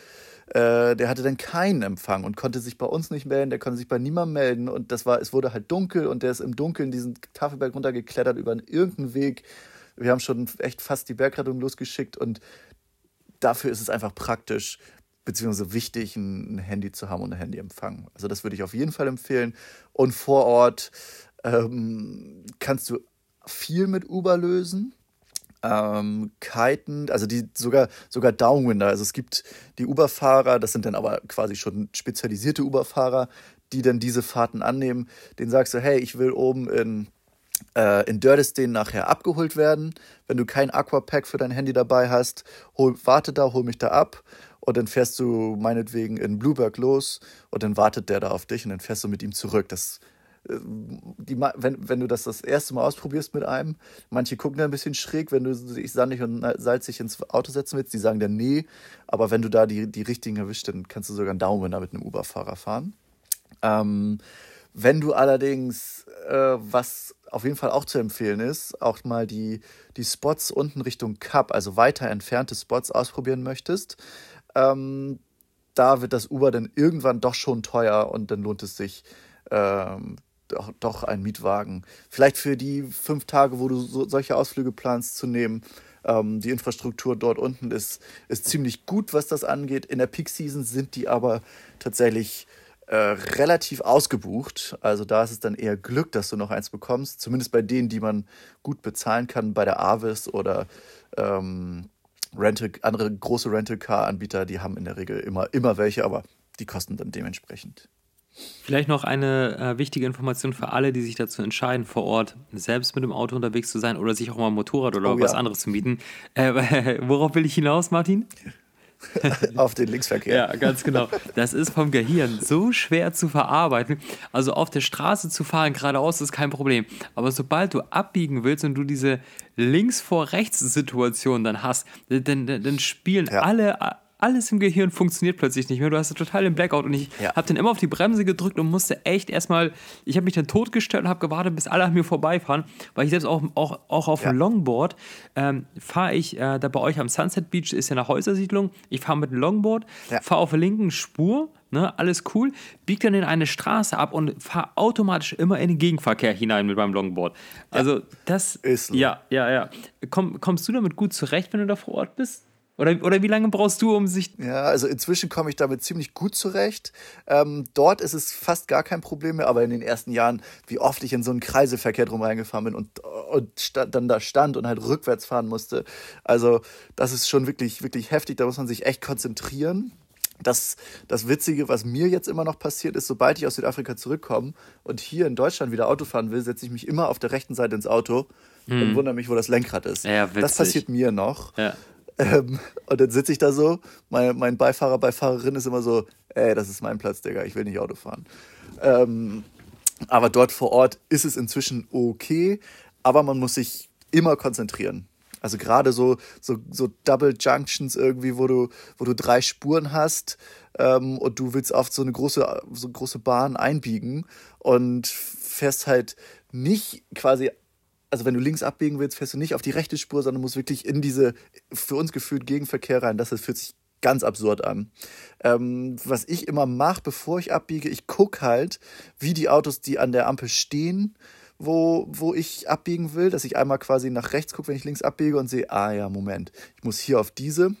äh, der hatte dann keinen Empfang und konnte sich bei uns nicht melden, der konnte sich bei niemandem melden und das war, es wurde halt dunkel und der ist im Dunkeln diesen Tafelberg runtergeklettert über irgendeinen Weg. Wir haben schon echt fast die Bergrettung losgeschickt und dafür ist es einfach praktisch, beziehungsweise wichtig, ein Handy zu haben und ein Handyempfang. Also das würde ich auf jeden Fall empfehlen. Und vor Ort ähm, kannst du viel mit Uber lösen ähm, Kiten, also die sogar, sogar Downwinder. Also es gibt die Uber-Fahrer, das sind dann aber quasi schon spezialisierte Uber-Fahrer, die dann diese Fahrten annehmen. Den sagst du, hey, ich will oben in, äh, in Dördesteen nachher abgeholt werden. Wenn du kein Aquapack für dein Handy dabei hast, hol, warte da, hol mich da ab. Und dann fährst du meinetwegen in Blueberg los und dann wartet der da auf dich und dann fährst du mit ihm zurück. Das die, wenn, wenn du das das erste Mal ausprobierst mit einem, manche gucken da ein bisschen schräg, wenn du dich sandig und salzig ins Auto setzen willst, die sagen dann nee, aber wenn du da die, die richtigen erwischt, dann kannst du sogar einen Daumen mit einem Uber-Fahrer fahren. Ähm, wenn du allerdings, äh, was auf jeden Fall auch zu empfehlen ist, auch mal die, die Spots unten Richtung Cup, also weiter entfernte Spots ausprobieren möchtest, ähm, da wird das Uber dann irgendwann doch schon teuer und dann lohnt es sich, ähm, doch, doch ein Mietwagen. Vielleicht für die fünf Tage, wo du so, solche Ausflüge planst, zu nehmen. Ähm, die Infrastruktur dort unten ist, ist ziemlich gut, was das angeht. In der Peak Season sind die aber tatsächlich äh, relativ ausgebucht. Also da ist es dann eher Glück, dass du noch eins bekommst. Zumindest bei denen, die man gut bezahlen kann, bei der Avis oder ähm, Rental, andere große Rental-Car-Anbieter, die haben in der Regel immer, immer welche, aber die kosten dann dementsprechend. Vielleicht noch eine äh, wichtige Information für alle, die sich dazu entscheiden, vor Ort selbst mit dem Auto unterwegs zu sein oder sich auch mal ein Motorrad oder oh, was ja. anderes zu mieten. Äh, worauf will ich hinaus, Martin? auf den Linksverkehr. Ja, ganz genau. Das ist vom Gehirn so schwer zu verarbeiten. Also auf der Straße zu fahren, geradeaus, ist kein Problem. Aber sobald du abbiegen willst und du diese links vor rechts Situation dann hast, dann, dann, dann spielen ja. alle alles im Gehirn funktioniert plötzlich nicht mehr. Du hast total den Blackout und ich ja. habe dann immer auf die Bremse gedrückt und musste echt erstmal, ich habe mich dann totgestellt und habe gewartet, bis alle an mir vorbeifahren, weil ich selbst auch, auch, auch auf ja. dem Longboard ähm, fahre ich, äh, da bei euch am Sunset Beach ist ja eine Häusersiedlung, ich fahre mit dem Longboard, ja. fahre auf der linken Spur, Ne, alles cool, biege dann in eine Straße ab und fahre automatisch immer in den Gegenverkehr hinein mit meinem Longboard. Also das ist ja, ja, ja. Komm, kommst du damit gut zurecht, wenn du da vor Ort bist? Oder, oder wie lange brauchst du, um sich. Ja, also inzwischen komme ich damit ziemlich gut zurecht. Ähm, dort ist es fast gar kein Problem mehr, aber in den ersten Jahren, wie oft ich in so einen Kreiselverkehr drum reingefahren bin und, und stand, dann da stand und halt rückwärts fahren musste. Also, das ist schon wirklich, wirklich heftig. Da muss man sich echt konzentrieren. das, das Witzige, was mir jetzt immer noch passiert, ist, sobald ich aus Südafrika zurückkomme und hier in Deutschland wieder Auto fahren will, setze ich mich immer auf der rechten Seite ins Auto hm. und wundere mich, wo das Lenkrad ist. Ja, das passiert mir noch. Ja. Ähm, und dann sitze ich da so, mein, mein Beifahrer, Beifahrerin ist immer so, ey, das ist mein Platz, Digga, ich will nicht Auto fahren. Ähm, aber dort vor Ort ist es inzwischen okay, aber man muss sich immer konzentrieren. Also gerade so, so, so Double Junctions irgendwie, wo du, wo du drei Spuren hast ähm, und du willst auf so eine große, so eine große Bahn einbiegen und fährst halt nicht quasi, also wenn du links abbiegen willst, fährst du nicht auf die rechte Spur, sondern musst wirklich in diese, für uns gefühlt, Gegenverkehr rein. Das fühlt sich ganz absurd an. Ähm, was ich immer mache, bevor ich abbiege, ich gucke halt, wie die Autos, die an der Ampel stehen, wo, wo ich abbiegen will, dass ich einmal quasi nach rechts gucke, wenn ich links abbiege und sehe, ah ja, Moment, ich muss hier auf diese.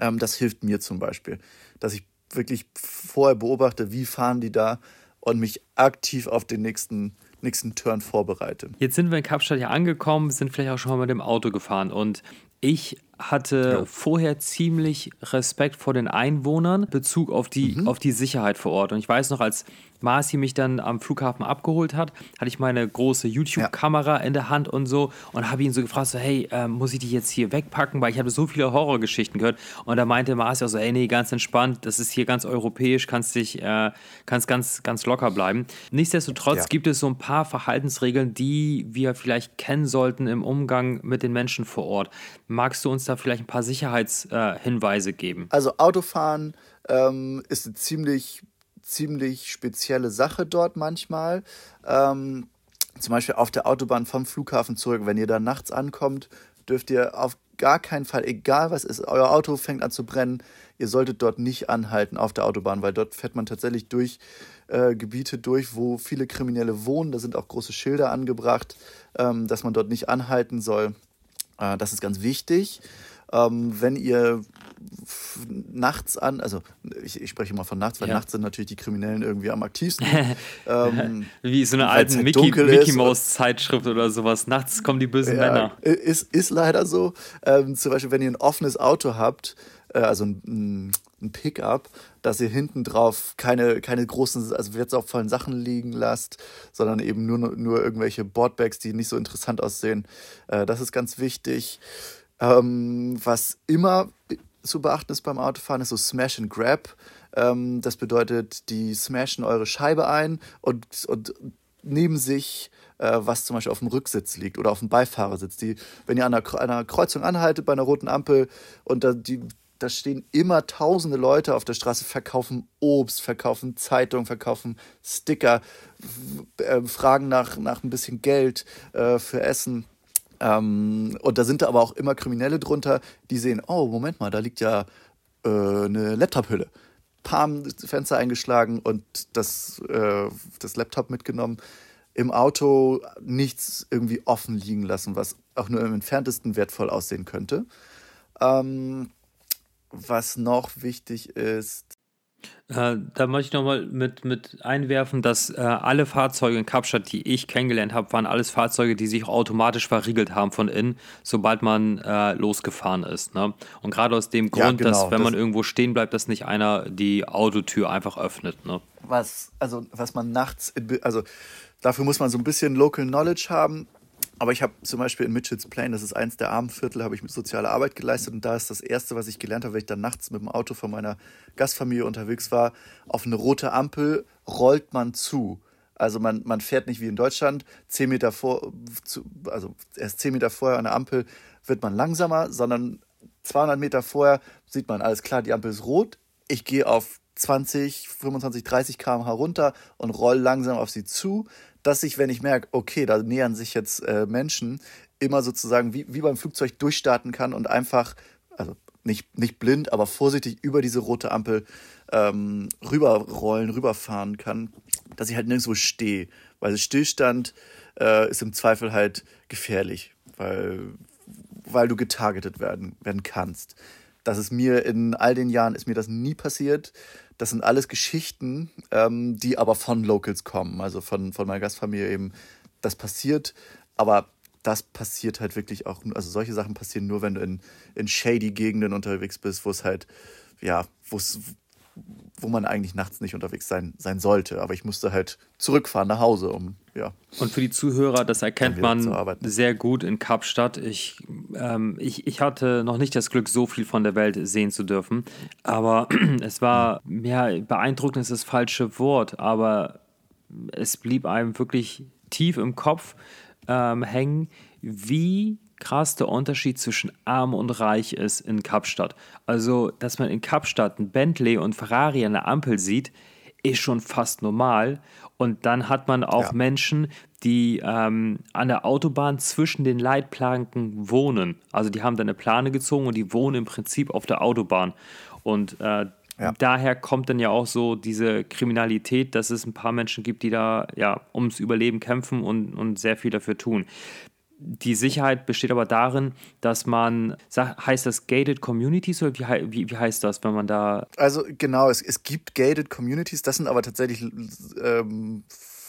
Ähm, das hilft mir zum Beispiel, dass ich wirklich vorher beobachte, wie fahren die da und mich aktiv auf den nächsten, nächsten Turn vorbereite. Jetzt sind wir in Kapstadt ja angekommen, sind vielleicht auch schon mal mit dem Auto gefahren und ich hatte jo. vorher ziemlich Respekt vor den Einwohnern, Bezug auf die, mhm. auf die Sicherheit vor Ort. Und ich weiß noch, als Marci mich dann am Flughafen abgeholt hat, hatte ich meine große YouTube-Kamera ja. in der Hand und so und habe ihn so gefragt, so, hey, äh, muss ich dich jetzt hier wegpacken, weil ich habe so viele Horrorgeschichten gehört. Und da meinte Marci auch so, ey, nee, ganz entspannt, das ist hier ganz europäisch, kannst dich, äh, kannst ganz, ganz locker bleiben. Nichtsdestotrotz ja. gibt es so ein paar Verhaltensregeln, die wir vielleicht kennen sollten im Umgang mit den Menschen vor Ort. Magst du uns da vielleicht ein paar Sicherheitshinweise äh, geben? Also Autofahren ähm, ist eine ziemlich ziemlich spezielle Sache dort manchmal. Ähm, zum Beispiel auf der Autobahn vom Flughafen zurück. Wenn ihr da nachts ankommt, dürft ihr auf gar keinen Fall, egal was ist, euer Auto fängt an zu brennen, ihr solltet dort nicht anhalten auf der Autobahn, weil dort fährt man tatsächlich durch äh, Gebiete durch, wo viele Kriminelle wohnen. Da sind auch große Schilder angebracht, ähm, dass man dort nicht anhalten soll. Äh, das ist ganz wichtig. Ähm, wenn ihr nachts an, also ich, ich spreche immer von nachts, weil ja. nachts sind natürlich die Kriminellen irgendwie am aktivsten. ähm, Wie so eine alte halt Mickey, Mickey Mouse Zeitschrift oder sowas. Nachts kommen die bösen ja, Männer. Ist, ist leider so. Ähm, zum Beispiel, wenn ihr ein offenes Auto habt, äh, also ein, ein Pickup, dass ihr hinten drauf keine, keine großen, also wertsaufvollen Sachen liegen lasst, sondern eben nur, nur irgendwelche Boardbags, die nicht so interessant aussehen. Äh, das ist ganz wichtig. Ähm, was immer zu beachten ist beim Autofahren, ist so Smash and Grab. Ähm, das bedeutet, die smashen eure Scheibe ein und, und neben sich, äh, was zum Beispiel auf dem Rücksitz liegt oder auf dem Beifahrersitz. Die, wenn ihr an einer, einer Kreuzung anhaltet bei einer roten Ampel und da, die, da stehen immer tausende Leute auf der Straße, verkaufen Obst, verkaufen Zeitungen, verkaufen Sticker, äh, fragen nach, nach ein bisschen Geld äh, für Essen. Ähm, und da sind da aber auch immer Kriminelle drunter, die sehen, oh, Moment mal, da liegt ja äh, eine Laptop-Hülle. Pam, Fenster eingeschlagen und das, äh, das Laptop mitgenommen. Im Auto nichts irgendwie offen liegen lassen, was auch nur im entferntesten wertvoll aussehen könnte. Ähm, was noch wichtig ist, äh, da möchte ich nochmal mit, mit einwerfen, dass äh, alle Fahrzeuge in Kapstadt, die ich kennengelernt habe, waren alles Fahrzeuge, die sich automatisch verriegelt haben von innen, sobald man äh, losgefahren ist. Ne? Und gerade aus dem Grund, ja, genau, dass wenn man irgendwo stehen bleibt, dass nicht einer die Autotür einfach öffnet. Ne? Was, also, was man nachts, also dafür muss man so ein bisschen Local Knowledge haben. Aber ich habe zum Beispiel in Mitchells Plain, das ist eins der Abendviertel, habe ich mit sozialer Arbeit geleistet. Und da ist das Erste, was ich gelernt habe, wenn ich dann nachts mit dem Auto von meiner Gastfamilie unterwegs war, auf eine rote Ampel rollt man zu. Also man, man fährt nicht wie in Deutschland, zehn Meter vor, also erst zehn Meter vorher an der Ampel wird man langsamer, sondern 200 Meter vorher sieht man, alles klar, die Ampel ist rot, ich gehe auf 20, 25, 30 km/h runter und roll langsam auf sie zu dass ich, wenn ich merke, okay, da nähern sich jetzt äh, Menschen, immer sozusagen wie, wie beim Flugzeug durchstarten kann und einfach, also nicht, nicht blind, aber vorsichtig über diese rote Ampel ähm, rüberrollen, rüberfahren kann, dass ich halt nirgendwo stehe. Weil Stillstand äh, ist im Zweifel halt gefährlich, weil, weil du getargetet werden, werden kannst. Das ist mir in all den Jahren ist mir das nie passiert. Das sind alles Geschichten, ähm, die aber von Locals kommen, also von, von meiner Gastfamilie eben. Das passiert, aber das passiert halt wirklich auch, also solche Sachen passieren nur, wenn du in, in shady Gegenden unterwegs bist, wo es halt, ja, wo wo man eigentlich nachts nicht unterwegs sein, sein sollte. Aber ich musste halt zurückfahren nach Hause, um, ja. Und für die Zuhörer, das erkennt man sehr gut in Kapstadt. Ich, ähm, ich, ich hatte noch nicht das Glück, so viel von der Welt sehen zu dürfen. Aber es war, ja, beeindruckend ist das falsche Wort, aber es blieb einem wirklich tief im Kopf ähm, hängen, wie krass der Unterschied zwischen arm und reich ist in Kapstadt. Also, dass man in Kapstadt ein Bentley und Ferrari an der Ampel sieht, ist schon fast normal. Und dann hat man auch ja. Menschen, die ähm, an der Autobahn zwischen den Leitplanken wohnen. Also die haben da eine Plane gezogen und die wohnen im Prinzip auf der Autobahn. Und äh, ja. daher kommt dann ja auch so diese Kriminalität, dass es ein paar Menschen gibt, die da ja ums Überleben kämpfen und, und sehr viel dafür tun. Die Sicherheit besteht aber darin, dass man, heißt das Gated Communities oder wie, wie, wie heißt das, wenn man da. Also genau, es, es gibt Gated Communities, das sind aber tatsächlich ähm,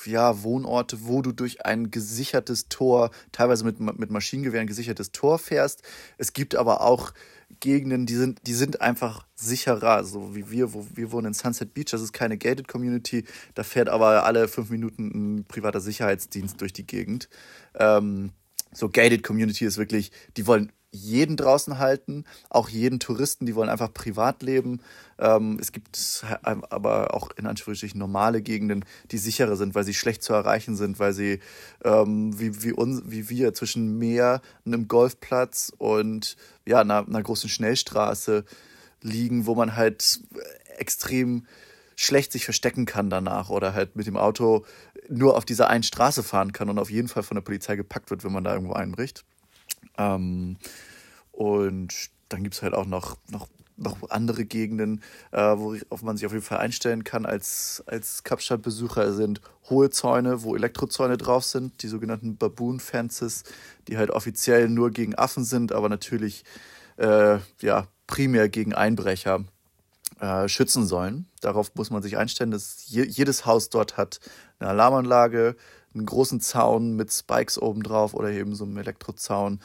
ja, Wohnorte, wo du durch ein gesichertes Tor, teilweise mit, mit Maschinengewehren gesichertes Tor fährst. Es gibt aber auch Gegenden, die sind, die sind einfach sicherer, so wie wir, wo wir wohnen in Sunset Beach, das ist keine gated Community, da fährt aber alle fünf Minuten ein privater Sicherheitsdienst durch die Gegend. Ähm, so gated Community ist wirklich, die wollen jeden draußen halten, auch jeden Touristen, die wollen einfach privat leben. Ähm, es gibt aber auch in Anführungsstrichen normale Gegenden, die sicherer sind, weil sie schlecht zu erreichen sind, weil sie ähm, wie, wie, uns, wie wir zwischen Meer, einem Golfplatz und ja, einer, einer großen Schnellstraße liegen, wo man halt extrem schlecht sich verstecken kann danach oder halt mit dem Auto nur auf dieser einen Straße fahren kann und auf jeden Fall von der Polizei gepackt wird, wenn man da irgendwo einbricht. Ähm, und dann gibt es halt auch noch, noch, noch andere Gegenden, äh, worauf man sich auf jeden Fall einstellen kann als, als Kapstadt-Besucher sind hohe Zäune, wo Elektrozäune drauf sind, die sogenannten Baboon-Fences, die halt offiziell nur gegen Affen sind, aber natürlich äh, ja, primär gegen Einbrecher äh, schützen sollen. Darauf muss man sich einstellen, dass je, jedes Haus dort hat eine Alarmanlage, einen großen Zaun mit Spikes obendrauf oder eben so einem Elektrozaun.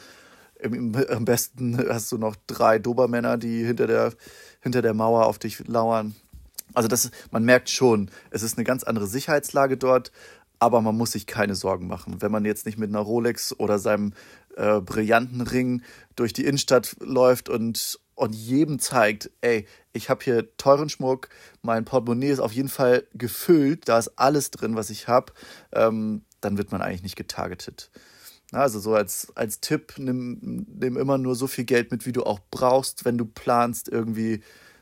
Im, am besten hast du noch drei Dobermänner, die hinter der, hinter der Mauer auf dich lauern. Also das, man merkt schon, es ist eine ganz andere Sicherheitslage dort, aber man muss sich keine Sorgen machen. Wenn man jetzt nicht mit einer Rolex oder seinem äh, brillanten Ring durch die Innenstadt läuft und, und jedem zeigt, ey, ich habe hier teuren Schmuck, mein Portemonnaie ist auf jeden Fall gefüllt, da ist alles drin, was ich habe, ähm, dann wird man eigentlich nicht getargetet. Also so als, als Tipp, nimm, nimm immer nur so viel Geld mit, wie du auch brauchst, wenn du planst, irgendwie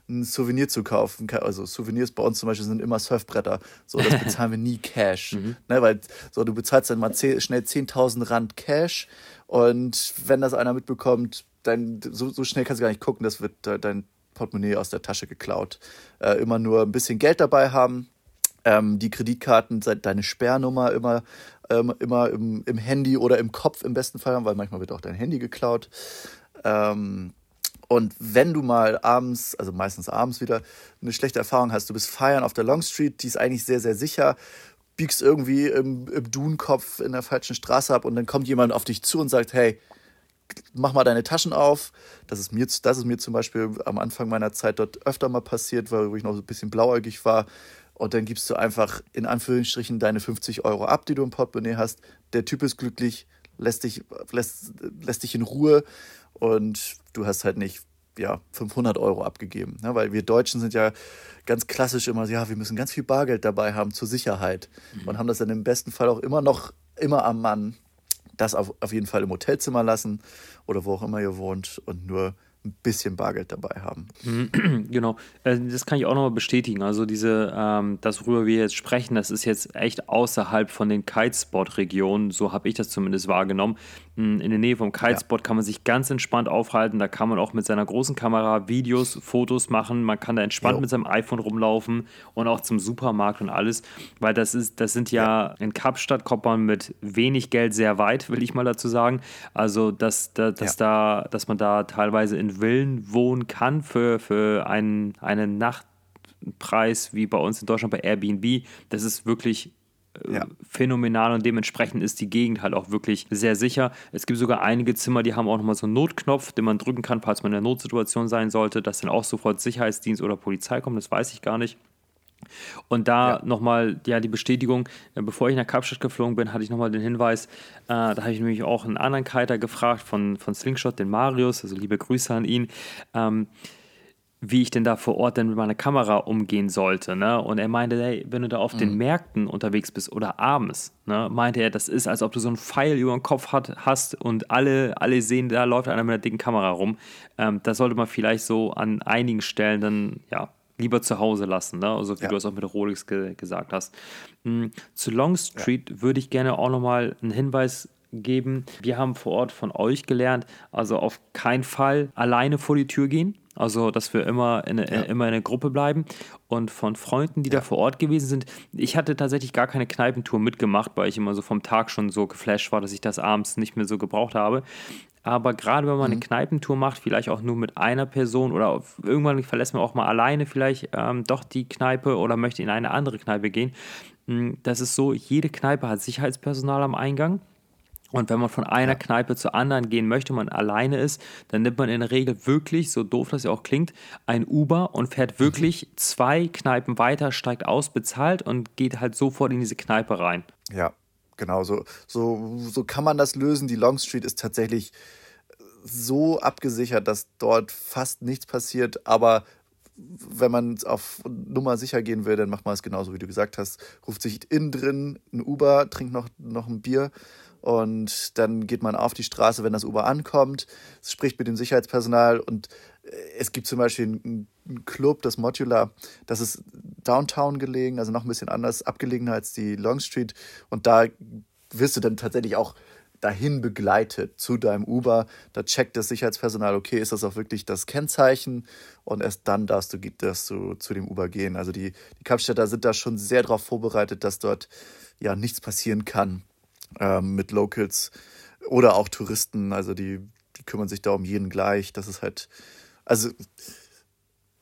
ein Souvenir zu kaufen. Also Souvenirs bei uns zum Beispiel sind immer Surfbretter. So, das bezahlen wir nie Cash. Mhm. Ne, weil so, du bezahlst dann mal 10, schnell 10.000 Rand Cash und wenn das einer mitbekommt, dann so, so schnell kannst du gar nicht gucken, das wird dein Portemonnaie aus der Tasche geklaut. Äh, immer nur ein bisschen Geld dabei haben. Ähm, die Kreditkarten, deine Sperrnummer immer, ähm, immer im, im Handy oder im Kopf im besten Fall haben, weil manchmal wird auch dein Handy geklaut. Ähm, und wenn du mal abends, also meistens abends wieder, eine schlechte Erfahrung hast, du bist feiern auf der Long Street, die ist eigentlich sehr, sehr sicher, biegst irgendwie im, im Dunenkopf in der falschen Straße ab und dann kommt jemand auf dich zu und sagt, hey, mach mal deine Taschen auf. Das ist, mir, das ist mir zum Beispiel am Anfang meiner Zeit dort öfter mal passiert, weil ich noch so ein bisschen blauäugig war. Und dann gibst du einfach in Anführungsstrichen deine 50 Euro ab, die du im Portemonnaie hast. Der Typ ist glücklich, lässt dich, lässt, lässt dich in Ruhe und du hast halt nicht ja, 500 Euro abgegeben. Ne? Weil wir Deutschen sind ja ganz klassisch immer, ja, wir müssen ganz viel Bargeld dabei haben zur Sicherheit mhm. und haben das dann im besten Fall auch immer noch immer am Mann. Das auf, auf jeden Fall im Hotelzimmer lassen oder wo auch immer ihr wohnt und nur ein bisschen Bargeld dabei haben. Genau, äh, das kann ich auch nochmal bestätigen. Also diese, ähm, das worüber wir jetzt sprechen, das ist jetzt echt außerhalb von den Kitespot-Regionen. So habe ich das zumindest wahrgenommen. In der Nähe vom Kitespot ja. kann man sich ganz entspannt aufhalten. Da kann man auch mit seiner großen Kamera Videos, Fotos machen. Man kann da entspannt jo. mit seinem iPhone rumlaufen und auch zum Supermarkt und alles. Weil das ist, das sind ja, ja. in Kapstadt kommt man mit wenig Geld sehr weit, will ich mal dazu sagen. Also dass, dass, dass ja. da, dass man da teilweise in Villen wohnen kann für, für einen, einen Nachtpreis wie bei uns in Deutschland bei Airbnb. Das ist wirklich ja. phänomenal und dementsprechend ist die Gegend halt auch wirklich sehr sicher. Es gibt sogar einige Zimmer, die haben auch nochmal so einen Notknopf, den man drücken kann, falls man in einer Notsituation sein sollte, dass dann auch sofort Sicherheitsdienst oder Polizei kommt, das weiß ich gar nicht. Und da ja. nochmal ja, die Bestätigung, äh, bevor ich nach Kapstadt geflogen bin, hatte ich nochmal den Hinweis, äh, da habe ich nämlich auch einen anderen Kiter gefragt von, von Slingshot, den Marius, also liebe Grüße an ihn. Ähm, wie ich denn da vor Ort denn mit meiner Kamera umgehen sollte. Ne? Und er meinte, hey, wenn du da auf mhm. den Märkten unterwegs bist oder abends, ne, meinte er, das ist, als ob du so einen Pfeil über den Kopf hat, hast und alle, alle sehen, da läuft einer mit einer dicken Kamera rum. Ähm, da sollte man vielleicht so an einigen Stellen dann, ja, lieber zu Hause lassen, ne? also wie ja. du es auch mit Rolex ge gesagt hast. Mhm. Zu Longstreet ja. würde ich gerne auch nochmal einen Hinweis geben. Wir haben vor Ort von euch gelernt, also auf keinen Fall alleine vor die Tür gehen. Also, dass wir immer in, ja. immer in einer Gruppe bleiben. Und von Freunden, die ja. da vor Ort gewesen sind, ich hatte tatsächlich gar keine Kneipentour mitgemacht, weil ich immer so vom Tag schon so geflasht war, dass ich das abends nicht mehr so gebraucht habe. Aber gerade wenn man mhm. eine Kneipentour macht, vielleicht auch nur mit einer Person oder irgendwann verlässt man auch mal alleine vielleicht ähm, doch die Kneipe oder möchte in eine andere Kneipe gehen. Hm, das ist so, jede Kneipe hat Sicherheitspersonal am Eingang. Und wenn man von einer. Kneipe zur anderen gehen möchte, man alleine ist, dann nimmt man in der Regel wirklich, so doof das ja auch klingt, ein Uber und fährt mhm. wirklich zwei Kneipen weiter, steigt aus, bezahlt und geht halt sofort in diese Kneipe rein. Ja, genau. So, so, so kann man das lösen. Die Long Street ist tatsächlich so abgesichert, dass dort fast nichts passiert, aber wenn man auf Nummer sicher gehen will, dann macht man es genauso, wie du gesagt hast. Ruft sich innen drin ein Uber, trinkt noch, noch ein Bier und dann geht man auf die Straße, wenn das Uber ankommt, spricht mit dem Sicherheitspersonal und äh, es gibt zum Beispiel einen Club, das Modular, das ist downtown gelegen, also noch ein bisschen anders abgelegener als die Long Street und da wirst du dann tatsächlich auch dahin begleitet zu deinem Uber. Da checkt das Sicherheitspersonal, okay, ist das auch wirklich das Kennzeichen? Und erst dann darfst du, darfst du zu dem Uber gehen. Also die, die Kapstädter sind da schon sehr darauf vorbereitet, dass dort ja nichts passieren kann ähm, mit Locals oder auch Touristen. Also die, die kümmern sich da um jeden gleich. Das ist halt, also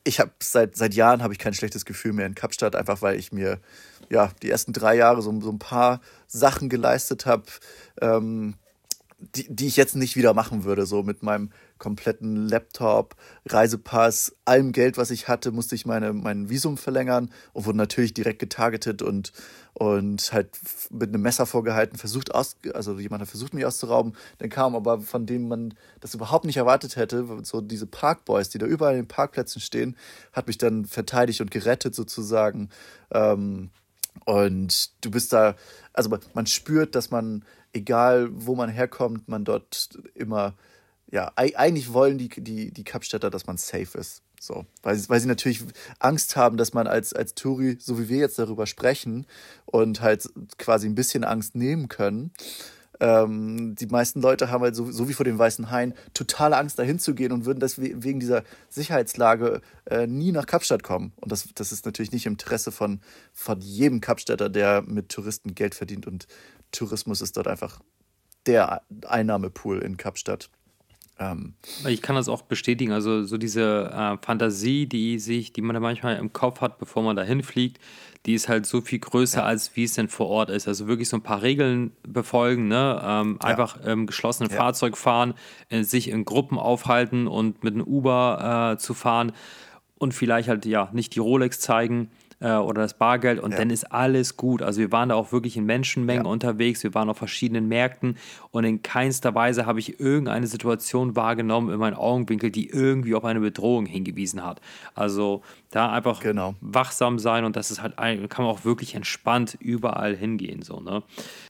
ich habe seit, seit Jahren habe ich kein schlechtes Gefühl mehr in Kapstadt, einfach weil ich mir ja die ersten drei Jahre so, so ein paar Sachen geleistet habe, ähm, die, die ich jetzt nicht wieder machen würde. So mit meinem kompletten Laptop, Reisepass, allem Geld, was ich hatte, musste ich meine, mein Visum verlängern und wurde natürlich direkt getargetet und, und halt mit einem Messer vorgehalten, versucht aus, also jemand hat versucht, mich auszurauben. Dann kam aber, von dem man das überhaupt nicht erwartet hätte, so diese Parkboys, die da überall in den Parkplätzen stehen, hat mich dann verteidigt und gerettet sozusagen. Ähm, und du bist da, also man spürt, dass man, egal wo man herkommt, man dort immer ja, eigentlich wollen die, die, die Kapstädter, dass man safe ist. So, weil, weil sie natürlich Angst haben, dass man als, als Touri, so wie wir jetzt darüber sprechen, und halt quasi ein bisschen Angst nehmen können. Ähm, die meisten Leute haben halt, so, so wie vor dem Weißen Hain, totale Angst, dahin zu gehen und würden deswegen wegen dieser Sicherheitslage äh, nie nach Kapstadt kommen. Und das, das ist natürlich nicht im Interesse von, von jedem Kapstädter, der mit Touristen Geld verdient. Und Tourismus ist dort einfach der Einnahmepool in Kapstadt. Ähm, ich kann das auch bestätigen. Also so diese äh, Fantasie, die sich, die man da manchmal im Kopf hat, bevor man da hinfliegt, die ist halt so viel größer, ja. als wie es denn vor Ort ist. Also wirklich so ein paar Regeln befolgen, ne? Ähm, ja. Einfach im geschlossenen ja. Fahrzeug fahren, äh, sich in Gruppen aufhalten und mit einem Uber äh, zu fahren und vielleicht halt ja nicht die Rolex zeigen äh, oder das Bargeld und ja. dann ist alles gut. Also wir waren da auch wirklich in Menschenmengen ja. unterwegs, wir waren auf verschiedenen Märkten und in keinster Weise habe ich irgendeine Situation wahrgenommen in meinen Augenwinkel, die irgendwie auf eine Bedrohung hingewiesen hat. Also da einfach genau. wachsam sein und das ist halt ein, kann man auch wirklich entspannt überall hingehen. So, ne?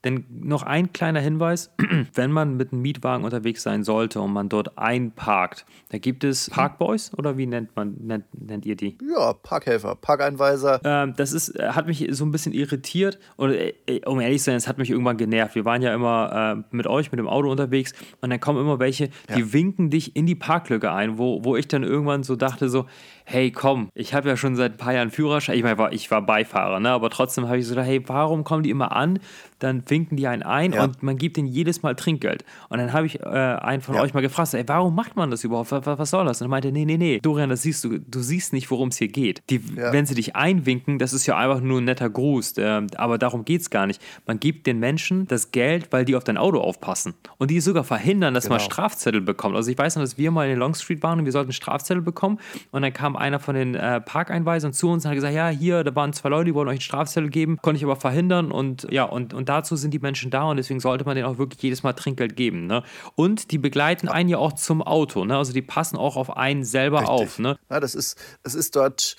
Denn noch ein kleiner Hinweis, wenn man mit einem Mietwagen unterwegs sein sollte und man dort einparkt, da gibt es Parkboys oder wie nennt man nennt, nennt ihr die? Ja, Parkhelfer, Parkeinweiser. Ähm, das ist, äh, hat mich so ein bisschen irritiert und äh, um ehrlich zu sein, es hat mich irgendwann genervt. Wir waren ja immer äh, mit euch mit dem Auto unterwegs und dann kommen immer welche, die ja. winken dich in die Parklücke ein, wo, wo ich dann irgendwann so dachte so, hey komm, ich habe ja schon seit ein paar Jahren Führerschein, ich meine, ich war Beifahrer, ne? aber trotzdem habe ich so gedacht, hey, warum kommen die immer an? Dann winken die einen ein ja. und man gibt ihnen jedes Mal Trinkgeld. Und dann habe ich äh, einen von ja. euch mal gefragt, ey, warum macht man das überhaupt? Was, was soll das? Und er meinte, nee, nee, nee, Dorian, das siehst du, du siehst nicht, worum es hier geht. Die, ja. Wenn sie dich einwinken, das ist ja einfach nur ein netter Gruß. Der, aber darum geht es gar nicht. Man gibt den Menschen das Geld, weil die auf dein Auto aufpassen. Und die sogar verhindern, dass genau. man Strafzettel bekommt. Also ich weiß noch, dass wir mal in Longstreet waren und wir sollten Strafzettel bekommen. Und dann kam einer von den äh, Parkeinweisern zu uns und hat gesagt, ja, hier, da waren zwei Leute, die wollten euch einen Strafzettel geben. Konnte ich aber verhindern. Und ja, und, und dazu sind die Menschen da und deswegen sollte man denen auch wirklich jedes Mal Trinkgeld geben. Ne? Und die begleiten einen ja auch zum Auto. Ne? Also die passen auch auf einen selber Richtig. auf. Ne? Ja, das ist, das ist dort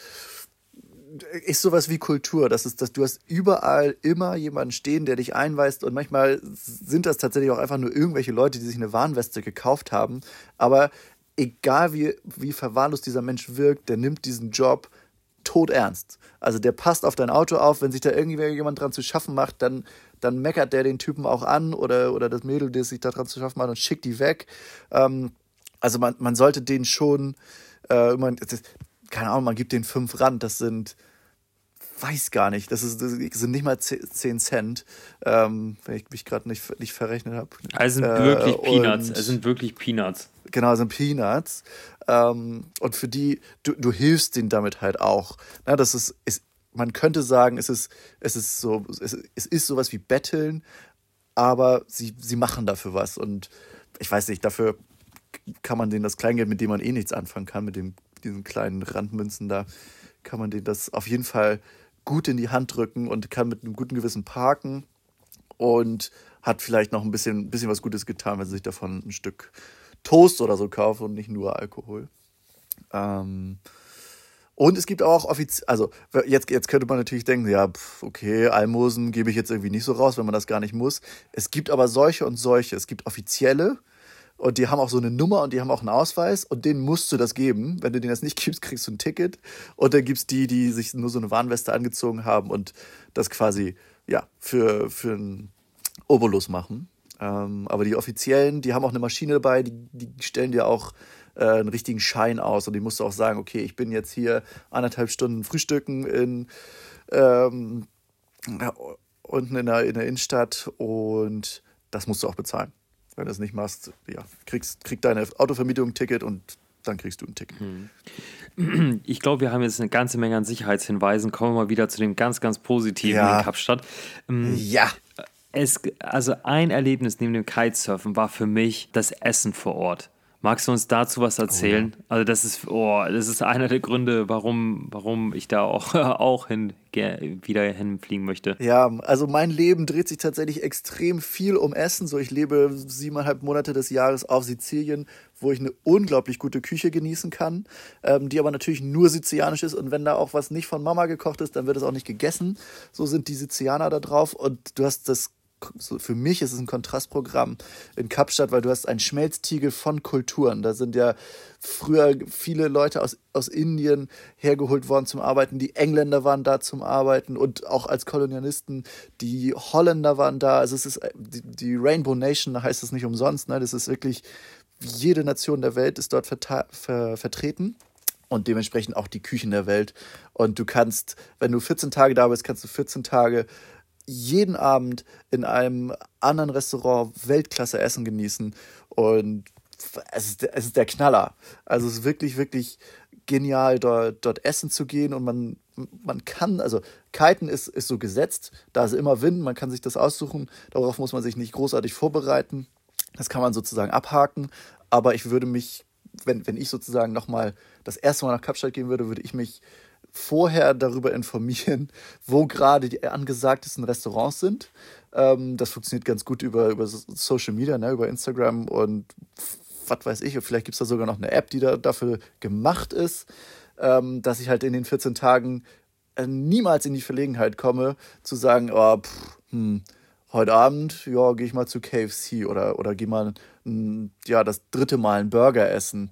ist sowas wie Kultur. Das ist, dass du hast überall immer jemanden stehen, der dich einweist und manchmal sind das tatsächlich auch einfach nur irgendwelche Leute, die sich eine Warnweste gekauft haben. Aber egal wie, wie verwahrlost dieser Mensch wirkt, der nimmt diesen Job tot ernst. Also der passt auf dein Auto auf, wenn sich da irgendjemand dran zu schaffen macht, dann, dann meckert der den Typen auch an oder, oder das Mädel, das sich da dran zu schaffen macht und schickt die weg. Ähm, also man, man sollte den schon, äh, man, das, keine Ahnung, man gibt den fünf Rand, das sind, weiß gar nicht, das, ist, das sind nicht mal zehn Cent, ähm, wenn ich mich gerade nicht, nicht verrechnet habe. Also sind wirklich äh, Peanuts, es sind wirklich Peanuts. Genau, es sind Peanuts. Ähm, und für die, du, du hilfst denen damit halt auch. Na, das ist, ist, man könnte sagen, es ist, es ist so, es, es ist sowas wie Betteln, aber sie, sie machen dafür was. Und ich weiß nicht, dafür kann man denen das Kleingeld, mit dem man eh nichts anfangen kann, mit dem diesen kleinen Randmünzen da, kann man denen das auf jeden Fall gut in die Hand drücken und kann mit einem guten Gewissen parken und hat vielleicht noch ein bisschen, bisschen was Gutes getan, wenn sie sich davon ein Stück Toast oder so kaufen und nicht nur Alkohol. Ähm, und es gibt auch offiziell, also jetzt, jetzt könnte man natürlich denken, ja, okay, Almosen gebe ich jetzt irgendwie nicht so raus, wenn man das gar nicht muss. Es gibt aber solche und solche. Es gibt offizielle, und die haben auch so eine Nummer und die haben auch einen Ausweis und denen musst du das geben. Wenn du denen das nicht gibst, kriegst du ein Ticket. Und dann gibt es die, die sich nur so eine Warnweste angezogen haben und das quasi ja, für, für einen Obolus machen. Ähm, aber die offiziellen, die haben auch eine Maschine dabei, die, die stellen dir auch äh, einen richtigen Schein aus und die musst du auch sagen, okay, ich bin jetzt hier anderthalb Stunden frühstücken in ähm, unten in der, in der Innenstadt und das musst du auch bezahlen. Wenn du es nicht machst, ja, kriegst, krieg deine Autovermietung ein Ticket und dann kriegst du ein Ticket. Hm. Ich glaube, wir haben jetzt eine ganze Menge an Sicherheitshinweisen. Kommen wir mal wieder zu dem ganz, ganz Positiven ja. in Kapstadt. Ähm, ja. Es, also ein Erlebnis neben dem Kitesurfen war für mich das Essen vor Ort. Magst du uns dazu was erzählen? Oh, ja. Also das ist, oh, das ist einer der Gründe, warum, warum ich da auch, auch hin, wieder hinfliegen möchte. Ja, also mein Leben dreht sich tatsächlich extrem viel um Essen. So, ich lebe siebeneinhalb Monate des Jahres auf Sizilien, wo ich eine unglaublich gute Küche genießen kann, ähm, die aber natürlich nur sizilianisch ist. Und wenn da auch was nicht von Mama gekocht ist, dann wird es auch nicht gegessen. So sind die Sizilianer da drauf. Und du hast das für mich ist es ein Kontrastprogramm in Kapstadt, weil du hast einen Schmelztiegel von Kulturen. Da sind ja früher viele Leute aus, aus Indien hergeholt worden zum Arbeiten. Die Engländer waren da zum Arbeiten und auch als Kolonialisten. Die Holländer waren da. Also es ist die, die Rainbow Nation, da heißt es nicht umsonst. Ne? Das ist wirklich jede Nation der Welt ist dort ver vertreten und dementsprechend auch die Küchen der Welt. Und du kannst, wenn du 14 Tage da bist, kannst du 14 Tage jeden Abend in einem anderen Restaurant Weltklasse Essen genießen. Und es ist, es ist der Knaller. Also es ist wirklich, wirklich genial, dort, dort essen zu gehen. Und man, man kann, also Kiten ist, ist so gesetzt, da ist immer Wind, man kann sich das aussuchen, darauf muss man sich nicht großartig vorbereiten. Das kann man sozusagen abhaken, aber ich würde mich, wenn, wenn ich sozusagen nochmal das erste Mal nach Kapstadt gehen würde, würde ich mich vorher darüber informieren, wo gerade die angesagtesten Restaurants sind. Ähm, das funktioniert ganz gut über, über Social Media, ne, über Instagram und was weiß ich. Vielleicht gibt es da sogar noch eine App, die da dafür gemacht ist, ähm, dass ich halt in den 14 Tagen äh, niemals in die Verlegenheit komme, zu sagen, oh, pff, hm, heute Abend, ja, gehe ich mal zu KFC oder, oder gehe mal hm, ja, das dritte Mal einen Burger essen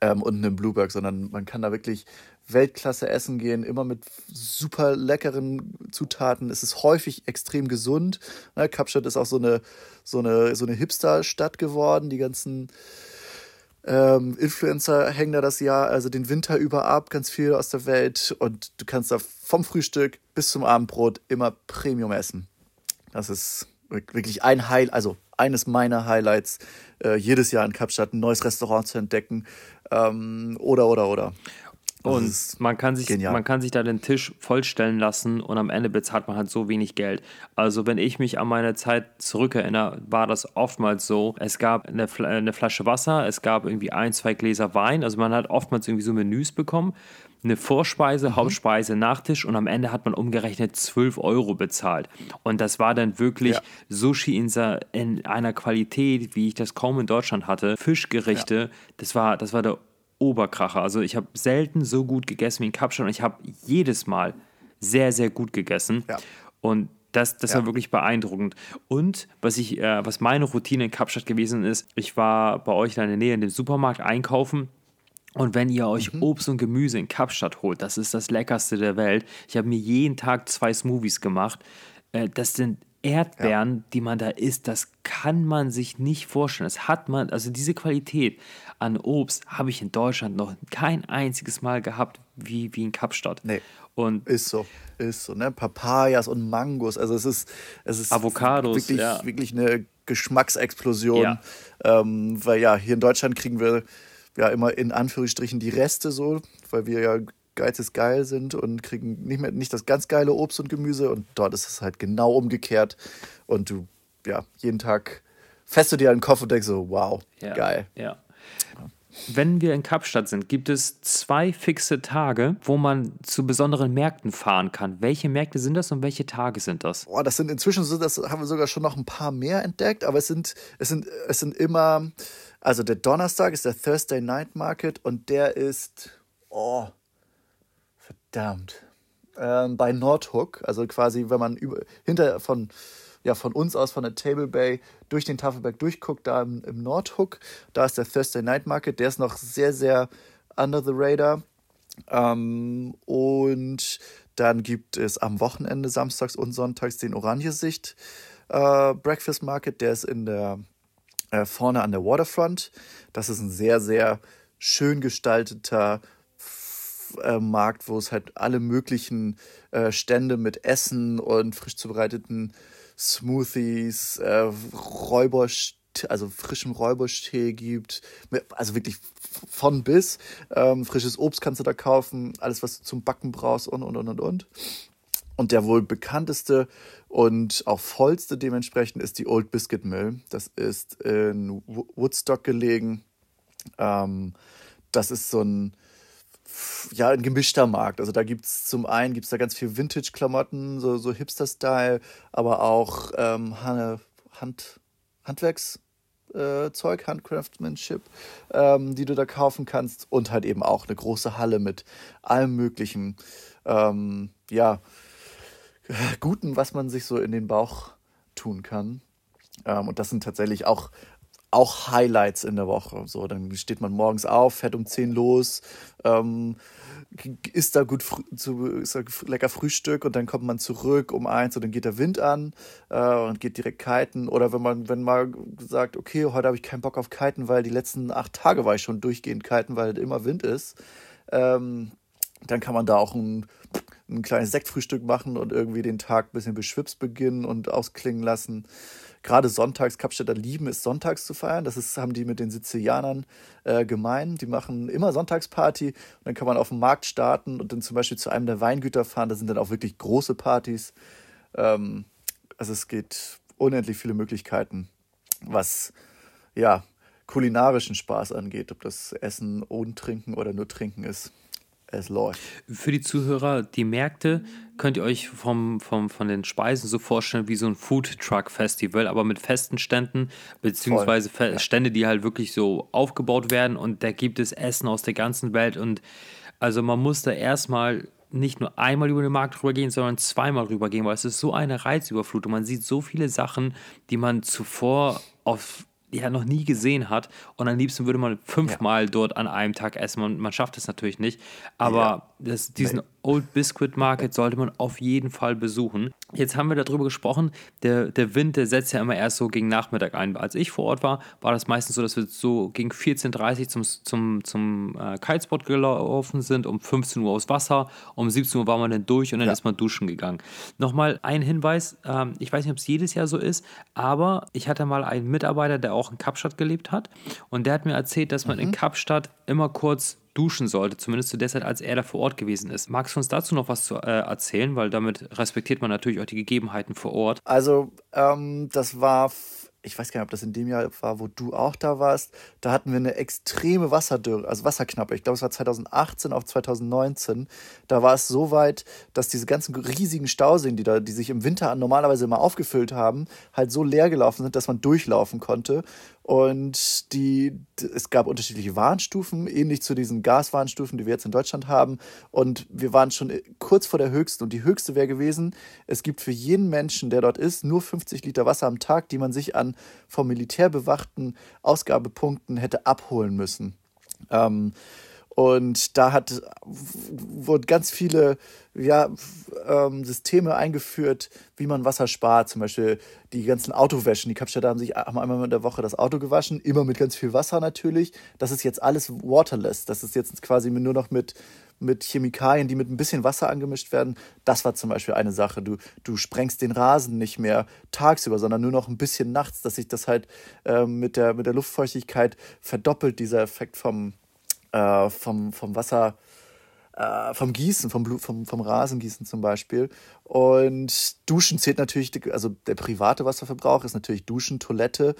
ähm, und einen Blueberg, sondern man kann da wirklich Weltklasse essen gehen, immer mit super leckeren Zutaten. Es ist häufig extrem gesund. Ne, Kapstadt ist auch so eine, so eine, so eine Hipster-Stadt geworden. Die ganzen ähm, Influencer hängen da das Jahr, also den Winter über ab, ganz viel aus der Welt. Und du kannst da vom Frühstück bis zum Abendbrot immer Premium essen. Das ist wirklich ein Highlight, also eines meiner Highlights, äh, jedes Jahr in Kapstadt ein neues Restaurant zu entdecken. Ähm, oder, oder, oder. Und man kann, sich, man kann sich da den Tisch vollstellen lassen und am Ende bezahlt man halt so wenig Geld. Also wenn ich mich an meine Zeit zurückerinnere, war das oftmals so, es gab eine, eine Flasche Wasser, es gab irgendwie ein, zwei Gläser Wein, also man hat oftmals irgendwie so Menüs bekommen, eine Vorspeise, mhm. Hauptspeise, Nachtisch und am Ende hat man umgerechnet 12 Euro bezahlt. Und das war dann wirklich ja. Sushi in, in, einer Qualität, wie ich das kaum in Deutschland hatte. Fischgerichte, ja. das, war, das war der Oberkracher. Also ich habe selten so gut gegessen wie in Kapstadt und ich habe jedes Mal sehr, sehr gut gegessen. Ja. Und das, das ja. war wirklich beeindruckend. Und was ich, äh, was meine Routine in Kapstadt gewesen ist, ich war bei euch in der Nähe in dem Supermarkt einkaufen. Und wenn ihr euch mhm. Obst und Gemüse in Kapstadt holt, das ist das leckerste der Welt. Ich habe mir jeden Tag zwei Smoothies gemacht. Äh, das sind Erdbeeren, ja. die man da isst, das kann man sich nicht vorstellen. Das hat man, also diese Qualität an Obst habe ich in Deutschland noch kein einziges Mal gehabt, wie, wie in Kapstadt. Nee. Und ist so, ist so, ne? Papayas und Mangos, also es ist, es ist Avocados, wirklich, ja. wirklich eine Geschmacksexplosion. Ja. Ähm, weil ja, hier in Deutschland kriegen wir ja immer in Anführungsstrichen die Reste so, weil wir ja Geiz ist geil sind und kriegen nicht mehr nicht das ganz geile Obst und Gemüse und dort ist es halt genau umgekehrt und du ja jeden Tag fährst du dir einen Kopf und denkst so wow ja, geil ja. Wenn wir in Kapstadt sind, gibt es zwei fixe Tage, wo man zu besonderen Märkten fahren kann. Welche Märkte sind das und welche Tage sind das? Boah, das sind inzwischen so, das haben wir sogar schon noch ein paar mehr entdeckt, aber es sind, es sind, es sind immer, also der Donnerstag ist der Thursday Night Market und der ist, oh, verdammt. Ähm, bei Nordhook, also quasi, wenn man über, hinter von, ja, von uns aus, von der Table Bay, durch den Tafelberg durchguckt, da im, im Nordhook, da ist der Thursday Night Market, der ist noch sehr, sehr under the radar. Ähm, und dann gibt es am Wochenende, samstags und sonntags, den Orangesicht äh, Breakfast Market, der ist in der äh, vorne an der Waterfront. Das ist ein sehr, sehr schön gestalteter äh, Markt, wo es halt alle möglichen äh, Stände mit Essen und frisch zubereiteten Smoothies, äh, Räuber, also frischem Räuberstee gibt, also wirklich von bis. Ähm, frisches Obst kannst du da kaufen, alles, was du zum Backen brauchst und, und, und, und, und. Und der wohl bekannteste und auch vollste dementsprechend ist die Old Biscuit Mill. Das ist in Woodstock gelegen. Ähm, das ist so ein, ja, ein gemischter Markt. Also da gibt es zum einen gibt's da ganz viel Vintage-Klamotten, so, so Hipster-Style, aber auch ähm, Hand, Handwerkszeug, äh, Handcraftsmanship, ähm, die du da kaufen kannst. Und halt eben auch eine große Halle mit allem möglichen, ähm, ja, Guten, was man sich so in den Bauch tun kann. Ähm, und das sind tatsächlich auch auch Highlights in der Woche. So, dann steht man morgens auf, fährt um 10 los, ähm, isst da gut zu, ist da lecker Frühstück und dann kommt man zurück um eins und dann geht der Wind an äh, und geht direkt kiten. Oder wenn man, wenn man sagt, okay, heute habe ich keinen Bock auf kiten, weil die letzten acht Tage war ich schon durchgehend kiten, weil immer Wind ist, ähm, dann kann man da auch ein, ein kleines Sektfrühstück machen und irgendwie den Tag ein bisschen beschwipst beginnen und ausklingen lassen gerade sonntags, Kapstädter lieben es, sonntags zu feiern. Das ist, haben die mit den Sizilianern äh, gemein. Die machen immer Sonntagsparty und dann kann man auf dem Markt starten und dann zum Beispiel zu einem der Weingüter fahren. Da sind dann auch wirklich große Partys. Ähm, also es geht unendlich viele Möglichkeiten, was ja kulinarischen Spaß angeht, ob das Essen und Trinken oder nur Trinken ist es läuft. Für die Zuhörer, die Märkte könnt ihr euch vom, vom, von den Speisen so vorstellen wie so ein Food Truck Festival, aber mit festen Ständen, beziehungsweise Voll. Stände, die halt wirklich so aufgebaut werden und da gibt es Essen aus der ganzen Welt und also man muss da erstmal nicht nur einmal über den Markt rübergehen, sondern zweimal rübergehen, weil es ist so eine Reizüberflutung. Man sieht so viele Sachen, die man zuvor auf ja noch nie gesehen hat. Und am liebsten würde man fünfmal ja. dort an einem Tag essen. Man, man schafft es natürlich nicht. Aber ja. das, diesen nee. Old Biscuit Market sollte man auf jeden Fall besuchen. Jetzt haben wir darüber gesprochen, der, der Wind, der setzt ja immer erst so gegen Nachmittag ein. Als ich vor Ort war, war das meistens so, dass wir so gegen 14.30 Uhr zum, zum, zum äh, Kitespot gelaufen sind, um 15 Uhr aufs Wasser, um 17 Uhr war man dann durch und dann ja. ist man duschen gegangen. Nochmal ein Hinweis, ähm, ich weiß nicht, ob es jedes Jahr so ist, aber ich hatte mal einen Mitarbeiter, der auch in Kapstadt gelebt hat und der hat mir erzählt, dass man mhm. in Kapstadt immer kurz duschen sollte, zumindest zu der Zeit, als er da vor Ort gewesen ist. Magst du uns dazu noch was zu, äh, erzählen? Weil damit respektiert man natürlich auch die Gegebenheiten vor Ort. Also, ähm, das war ich weiß gar nicht, ob das in dem Jahr war, wo du auch da warst, da hatten wir eine extreme Wasserdürre, also Wasserknappe. Ich glaube, es war 2018 auf 2019. Da war es so weit, dass diese ganzen riesigen Stauseen, die da, die sich im Winter normalerweise immer aufgefüllt haben, halt so leer gelaufen sind, dass man durchlaufen konnte. Und die, es gab unterschiedliche Warnstufen, ähnlich zu diesen Gaswarnstufen, die wir jetzt in Deutschland haben. Und wir waren schon kurz vor der höchsten. Und die höchste wäre gewesen, es gibt für jeden Menschen, der dort ist, nur 50 Liter Wasser am Tag, die man sich an vom Militär bewachten Ausgabepunkten hätte abholen müssen. Ähm, und da hat, wurden ganz viele ja, ähm, Systeme eingeführt, wie man Wasser spart. Zum Beispiel die ganzen Autowäschen. Die Kapstädter haben sich haben einmal in der Woche das Auto gewaschen, immer mit ganz viel Wasser natürlich. Das ist jetzt alles waterless. Das ist jetzt quasi nur noch mit, mit Chemikalien, die mit ein bisschen Wasser angemischt werden. Das war zum Beispiel eine Sache. Du, du sprengst den Rasen nicht mehr tagsüber, sondern nur noch ein bisschen nachts, dass sich das halt ähm, mit, der, mit der Luftfeuchtigkeit verdoppelt, dieser Effekt vom, äh, vom, vom Wasser, äh, vom Gießen, vom, Blut, vom, vom Rasengießen zum Beispiel. Und Duschen zählt natürlich, also der private Wasserverbrauch ist natürlich Duschen, Toilette,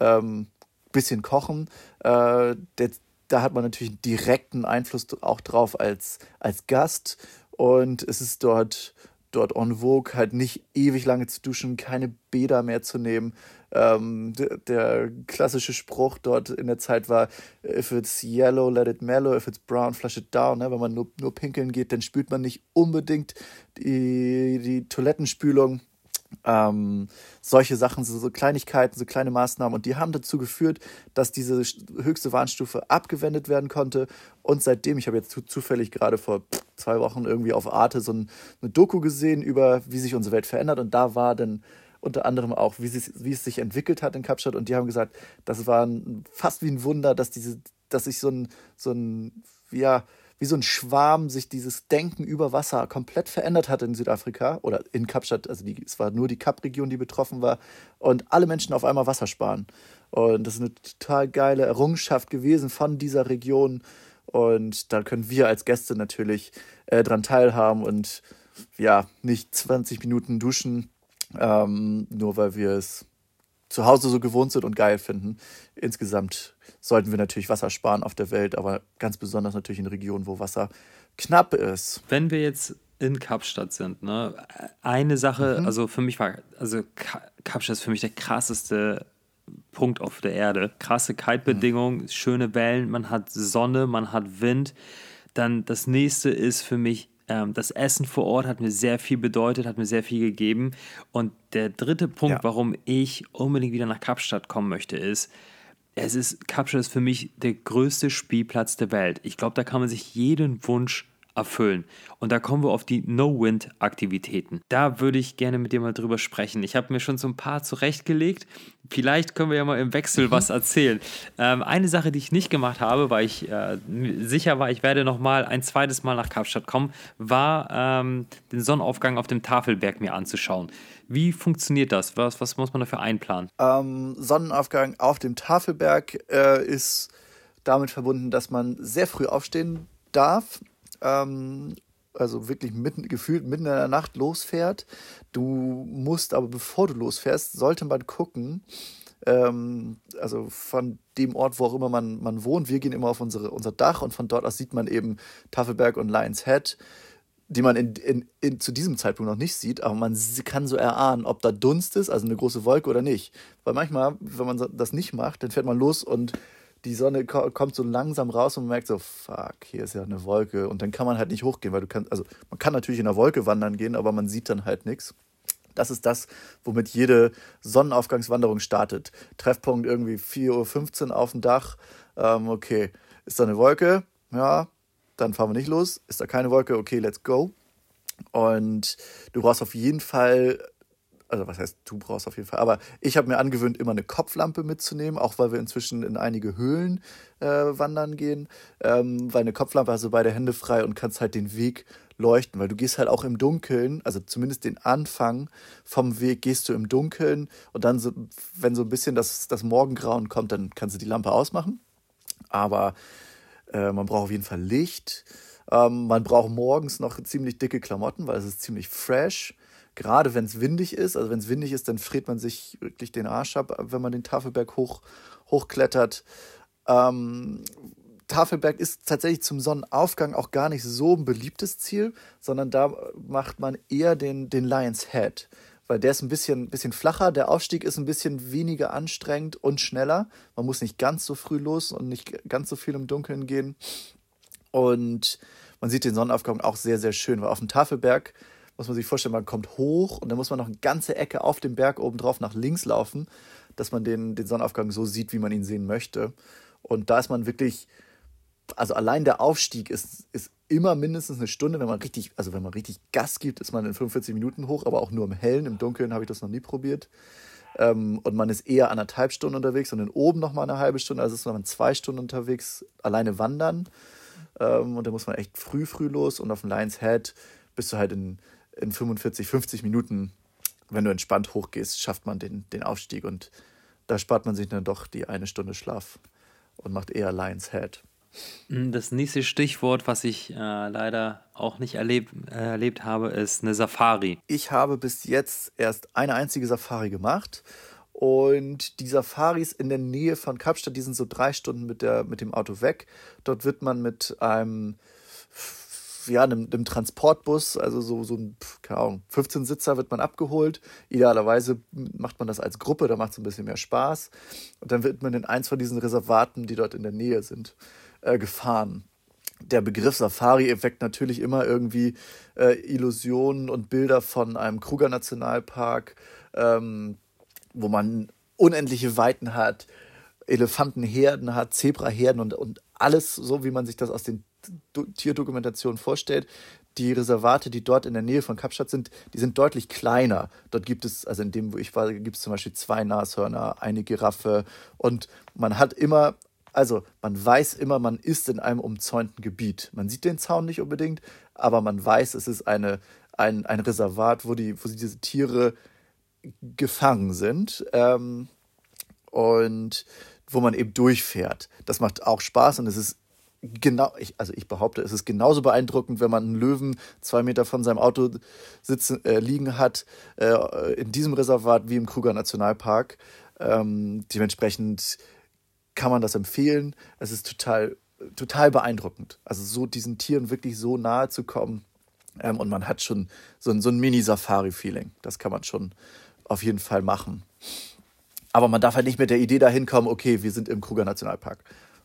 ähm, bisschen Kochen. Äh, der, da hat man natürlich einen direkten Einfluss auch drauf als, als Gast. Und es ist dort, dort en vogue, halt nicht ewig lange zu duschen, keine Bäder mehr zu nehmen, ähm, der, klassische Spruch dort in der Zeit war, if it's yellow, let it mellow, if it's brown, flush it down. Ne? Wenn man nur, nur pinkeln geht, dann spült man nicht unbedingt die, die Toilettenspülung. Ähm, solche Sachen, so, so, Kleinigkeiten, so kleine Maßnahmen. Und die haben dazu geführt, dass diese höchste Warnstufe abgewendet werden konnte. Und seitdem, ich habe jetzt zufällig gerade vor zwei Wochen irgendwie auf Arte so ein, eine Doku gesehen über, wie sich unsere Welt verändert. Und da war dann unter anderem auch, wie, sie, wie es sich entwickelt hat in Kapstadt. Und die haben gesagt, das war fast wie ein Wunder, dass diese, dass sich so ein, so ein, ja, wie so ein Schwarm sich dieses Denken über Wasser komplett verändert hat in Südafrika oder in Kapstadt. Also die, es war nur die Kap-Region, die betroffen war. Und alle Menschen auf einmal Wasser sparen. Und das ist eine total geile Errungenschaft gewesen von dieser Region. Und da können wir als Gäste natürlich äh, dran teilhaben und ja, nicht 20 Minuten duschen ähm, nur weil wir es zu Hause so gewohnt sind und geil finden. Insgesamt sollten wir natürlich Wasser sparen auf der Welt, aber ganz besonders natürlich in Regionen, wo Wasser knapp ist. Wenn wir jetzt in Kapstadt sind, ne, eine Sache, mhm. also für mich war, also Kapstadt ist für mich der krasseste Punkt auf der Erde. Krasse Kite-Bedingungen, mhm. schöne Wellen, man hat Sonne, man hat Wind. Dann das nächste ist für mich das Essen vor Ort hat mir sehr viel bedeutet, hat mir sehr viel gegeben. Und der dritte Punkt, ja. warum ich unbedingt wieder nach Kapstadt kommen möchte, ist, es ist, Kapstadt ist für mich der größte Spielplatz der Welt. Ich glaube, da kann man sich jeden Wunsch erfüllen. Und da kommen wir auf die No-Wind-Aktivitäten. Da würde ich gerne mit dir mal drüber sprechen. Ich habe mir schon so ein paar zurechtgelegt. Vielleicht können wir ja mal im Wechsel was erzählen. Ähm, eine Sache, die ich nicht gemacht habe, weil ich äh, sicher war, ich werde noch mal ein zweites Mal nach Kapstadt kommen, war ähm, den Sonnenaufgang auf dem Tafelberg mir anzuschauen. Wie funktioniert das? Was, was muss man dafür einplanen? Ähm, Sonnenaufgang auf dem Tafelberg äh, ist damit verbunden, dass man sehr früh aufstehen darf ähm, also wirklich mitten, gefühlt mitten in der Nacht losfährt. Du musst aber, bevor du losfährst, sollte man gucken, ähm, also von dem Ort, wo auch immer man, man wohnt. Wir gehen immer auf unsere, unser Dach und von dort aus sieht man eben Tafelberg und Lions Head, die man in, in, in, zu diesem Zeitpunkt noch nicht sieht, aber man kann so erahnen, ob da Dunst ist, also eine große Wolke oder nicht. Weil manchmal, wenn man das nicht macht, dann fährt man los und die Sonne kommt so langsam raus und man merkt so, fuck, hier ist ja eine Wolke. Und dann kann man halt nicht hochgehen, weil du kannst, also man kann natürlich in der Wolke wandern gehen, aber man sieht dann halt nichts. Das ist das, womit jede Sonnenaufgangswanderung startet. Treffpunkt irgendwie 4.15 Uhr auf dem Dach. Ähm, okay, ist da eine Wolke? Ja, dann fahren wir nicht los. Ist da keine Wolke? Okay, let's go. Und du brauchst auf jeden Fall also was heißt, du brauchst auf jeden Fall, aber ich habe mir angewöhnt, immer eine Kopflampe mitzunehmen, auch weil wir inzwischen in einige Höhlen äh, wandern gehen, ähm, weil eine Kopflampe hast du beide Hände frei und kannst halt den Weg leuchten, weil du gehst halt auch im Dunkeln, also zumindest den Anfang vom Weg gehst du im Dunkeln und dann, so, wenn so ein bisschen das, das Morgengrauen kommt, dann kannst du die Lampe ausmachen, aber Äh, man braucht auf jeden Fall Licht. Ähm, man braucht morgens noch ziemlich dicke Klamotten, weil es ist ziemlich fresh. Gerade wenn es windig ist, also wenn es windig ist, dann friert man sich wirklich den Arsch ab, wenn man den Tafelberg hoch, hochklettert. Ähm, Tafelberg ist tatsächlich zum Sonnenaufgang auch gar nicht so ein beliebtes Ziel, sondern da macht man eher den, den Lions Head, weil der ist ein bisschen, bisschen flacher, der Aufstieg ist ein bisschen weniger anstrengend und schneller. Man muss nicht ganz so früh los und nicht ganz so viel im Dunkeln gehen. Und man sieht den Sonnenaufgang auch sehr, sehr schön, weil auf dem Tafelberg muss man sich vorstellen, man kommt hoch und dann muss man noch eine ganze Ecke auf dem Berg oben drauf nach links laufen, dass man den, den Sonnenaufgang so sieht, wie man ihn sehen möchte. Und da ist man wirklich, also allein der Aufstieg ist, ist immer mindestens eine Stunde, wenn man richtig, also wenn man richtig Gas gibt, ist man in 45 Minuten hoch, aber auch nur im Hellen, im Dunkeln habe ich das noch nie probiert. Ähm, und man ist eher anderthalb Stunden unterwegs und dann oben nochmal eine halbe Stunde, also ist man zwei Stunden unterwegs, alleine wandern. Ähm, und da muss man echt früh, früh los und auf dem Lions Head bist du halt in in 45, 50 Minuten, wenn du entspannt hochgehst, schafft man den, den Aufstieg und da spart man sich dann doch die eine Stunde Schlaf und macht eher Lions Head. Hm, das nächste Stichwort, was ich äh, leider auch nicht erlebt, äh, erlebt habe, ist eine Safari. Ich habe bis jetzt erst eine einzige Safari gemacht. Und die Safaris in der Nähe von Kapstadt, die sind so drei Stunden mit, der, mit dem Auto weg. Dort wird man mit einem ja, einem, einem Transportbus, also so, so ein, keine Ahnung, 15 Sitzer wird man abgeholt. Idealerweise macht man das als Gruppe, da macht es ein bisschen mehr Spaß. Und dann wird man in eins von diesen Reservaten, die dort in der Nähe sind, äh, gefahren. Der Begriff Safari effekt natürlich immer irgendwie äh, Illusionen und Bilder von einem Kruger Nationalpark, ähm, wo man unendliche Weiten hat, Elefantenherden hat, Zebraherden und, und alles so, wie man sich das aus den Tierdokumentation vorstellt, die Reservate, die dort in der Nähe von Kapstadt sind, die sind deutlich kleiner. Dort gibt es, also in dem, wo ich war, gibt es zum Beispiel zwei Nashörner, eine Giraffe und man hat immer, also man weiß immer, man ist in einem umzäunten Gebiet. Man sieht den Zaun nicht unbedingt, aber man weiß, es ist eine, ein, ein Reservat, wo, die, wo diese Tiere gefangen sind ähm, und wo man eben durchfährt. Das macht auch Spaß und es ist genau, ich, also ich behaupte, es ist genauso beeindruckend, wenn man einen Löwen zwei Meter von seinem Auto sitzen, äh, liegen hat, äh, in diesem Reservat wie im Kruger Nationalpark. Ähm, dementsprechend kann man das empfehlen. Es ist total, total beeindruckend. Also so diesen Tieren wirklich so nahe zu kommen. Ähm, und man hat schon so ein, so ein Mini-Safari-Feeling. Das kann man schon auf jeden Fall machen. Aber man darf halt nicht mit der Idee dahin kommen, okay, wir sind im Kruger Nationalpark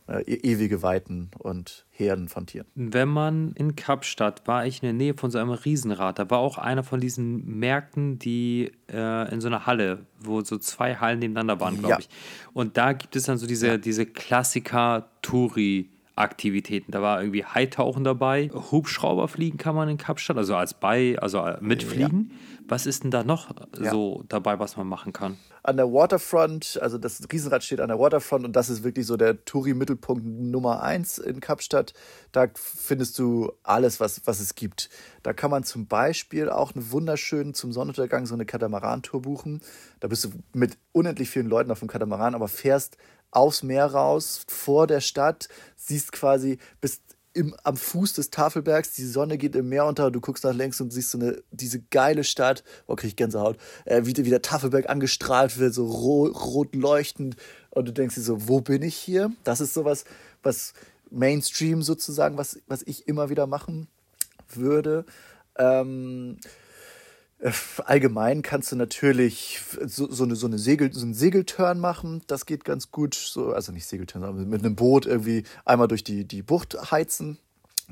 äh, e-, ewige Weiten und Herden von Tieren. Wenn man in Kapstadt war, ich in der Nähe von so einem Riesenrad, da war auch einer von diesen Märkten, die äh, in so einer Halle, wo so zwei Hallen nebeneinander waren, glaube ja. ich. Und da gibt es dann so diese, ja. diese Klassiker-Touri- Aktivitäten. Da war irgendwie Haitauchen dabei, Hubschrauber fliegen kann man in Kapstadt, also als bei, also äh, mitfliegen. Ja. Was ist denn da noch ja. so dabei, was man machen kann? An der Waterfront, also das Riesenrad steht an der Waterfront und das ist wirklich so der Touri-Mittelpunkt Nummer eins in Kapstadt. Da findest du alles, was, was es gibt. Da kann man zum Beispiel auch eine wunderschöne zum Sonnenuntergang so eine Katamaran-Tour buchen. Da bist du mit unendlich vielen Leuten auf dem Katamaran, aber fährst aufs Meer raus, vor der Stadt, siehst quasi, bist im, am Fuß des Tafelbergs, die Sonne geht im Meer unter, du guckst nach links und siehst so eine, diese geile Stadt, oh, krieg ich Gänsehaut, äh, wie, wie der Tafelberg angestrahlt wird, so rot, rot leuchtend und du denkst dir so, wo bin ich hier? Das ist sowas, was Mainstream sozusagen, was, was ich immer wieder machen würde. Ähm, äh, allgemein kannst du natürlich so, so, eine, so, eine Segel, so einen Segelturn machen. Das geht ganz gut. So, also nicht Segelturn, sondern mit einem Boot irgendwie einmal durch die, die Bucht heizen.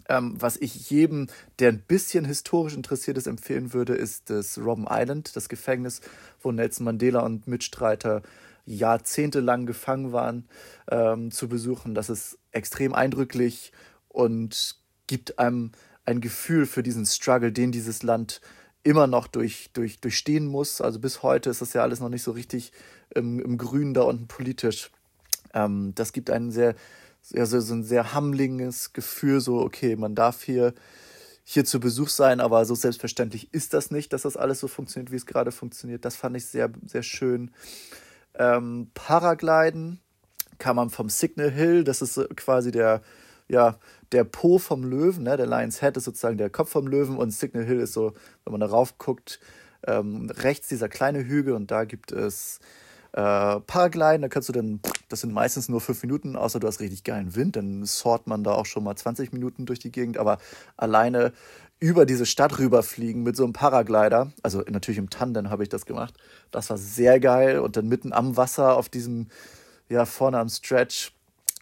Ähm, was ich jedem, der ein bisschen historisch interessiert ist, empfehlen würde, ist das Robben Island, das Gefängnis, wo Nelson Mandela und Mitstreiter jahrzehntelang gefangen waren, ähm, zu besuchen. Das ist extrem eindrücklich und gibt einem ein Gefühl für diesen Struggle, den dieses Land immer noch durch, durch, durchstehen muss. Also bis heute ist das ja alles noch nicht so richtig im, im Grün da unten politisch. Ähm, das gibt ein sehr, sehr, so ein sehr hammlinges Gefühl, so, okay, man darf hier, hier zu Besuch sein, aber so selbstverständlich ist das nicht, dass das alles so funktioniert, wie es gerade funktioniert. Das fand ich sehr, sehr schön. Ähm, Paragliden kann man vom Signal Hill, das ist quasi der, ja, der Po vom Löwen, ne? der Lion's Head ist sozusagen der Kopf vom Löwen und Signal Hill ist so, wenn man darauf guckt, ähm, rechts dieser kleine Hügel und da gibt es äh, Paragliden, da kannst du dann, das sind meistens nur fünf Minuten, außer du hast richtig geilen Wind, dann sort man da auch schon mal 20 Minuten durch die Gegend, aber alleine über diese Stadt rüberfliegen mit so einem Paraglider, also natürlich im Tandem habe ich das gemacht, das war sehr geil und dann mitten am Wasser auf diesem, ja, vorne am Stretch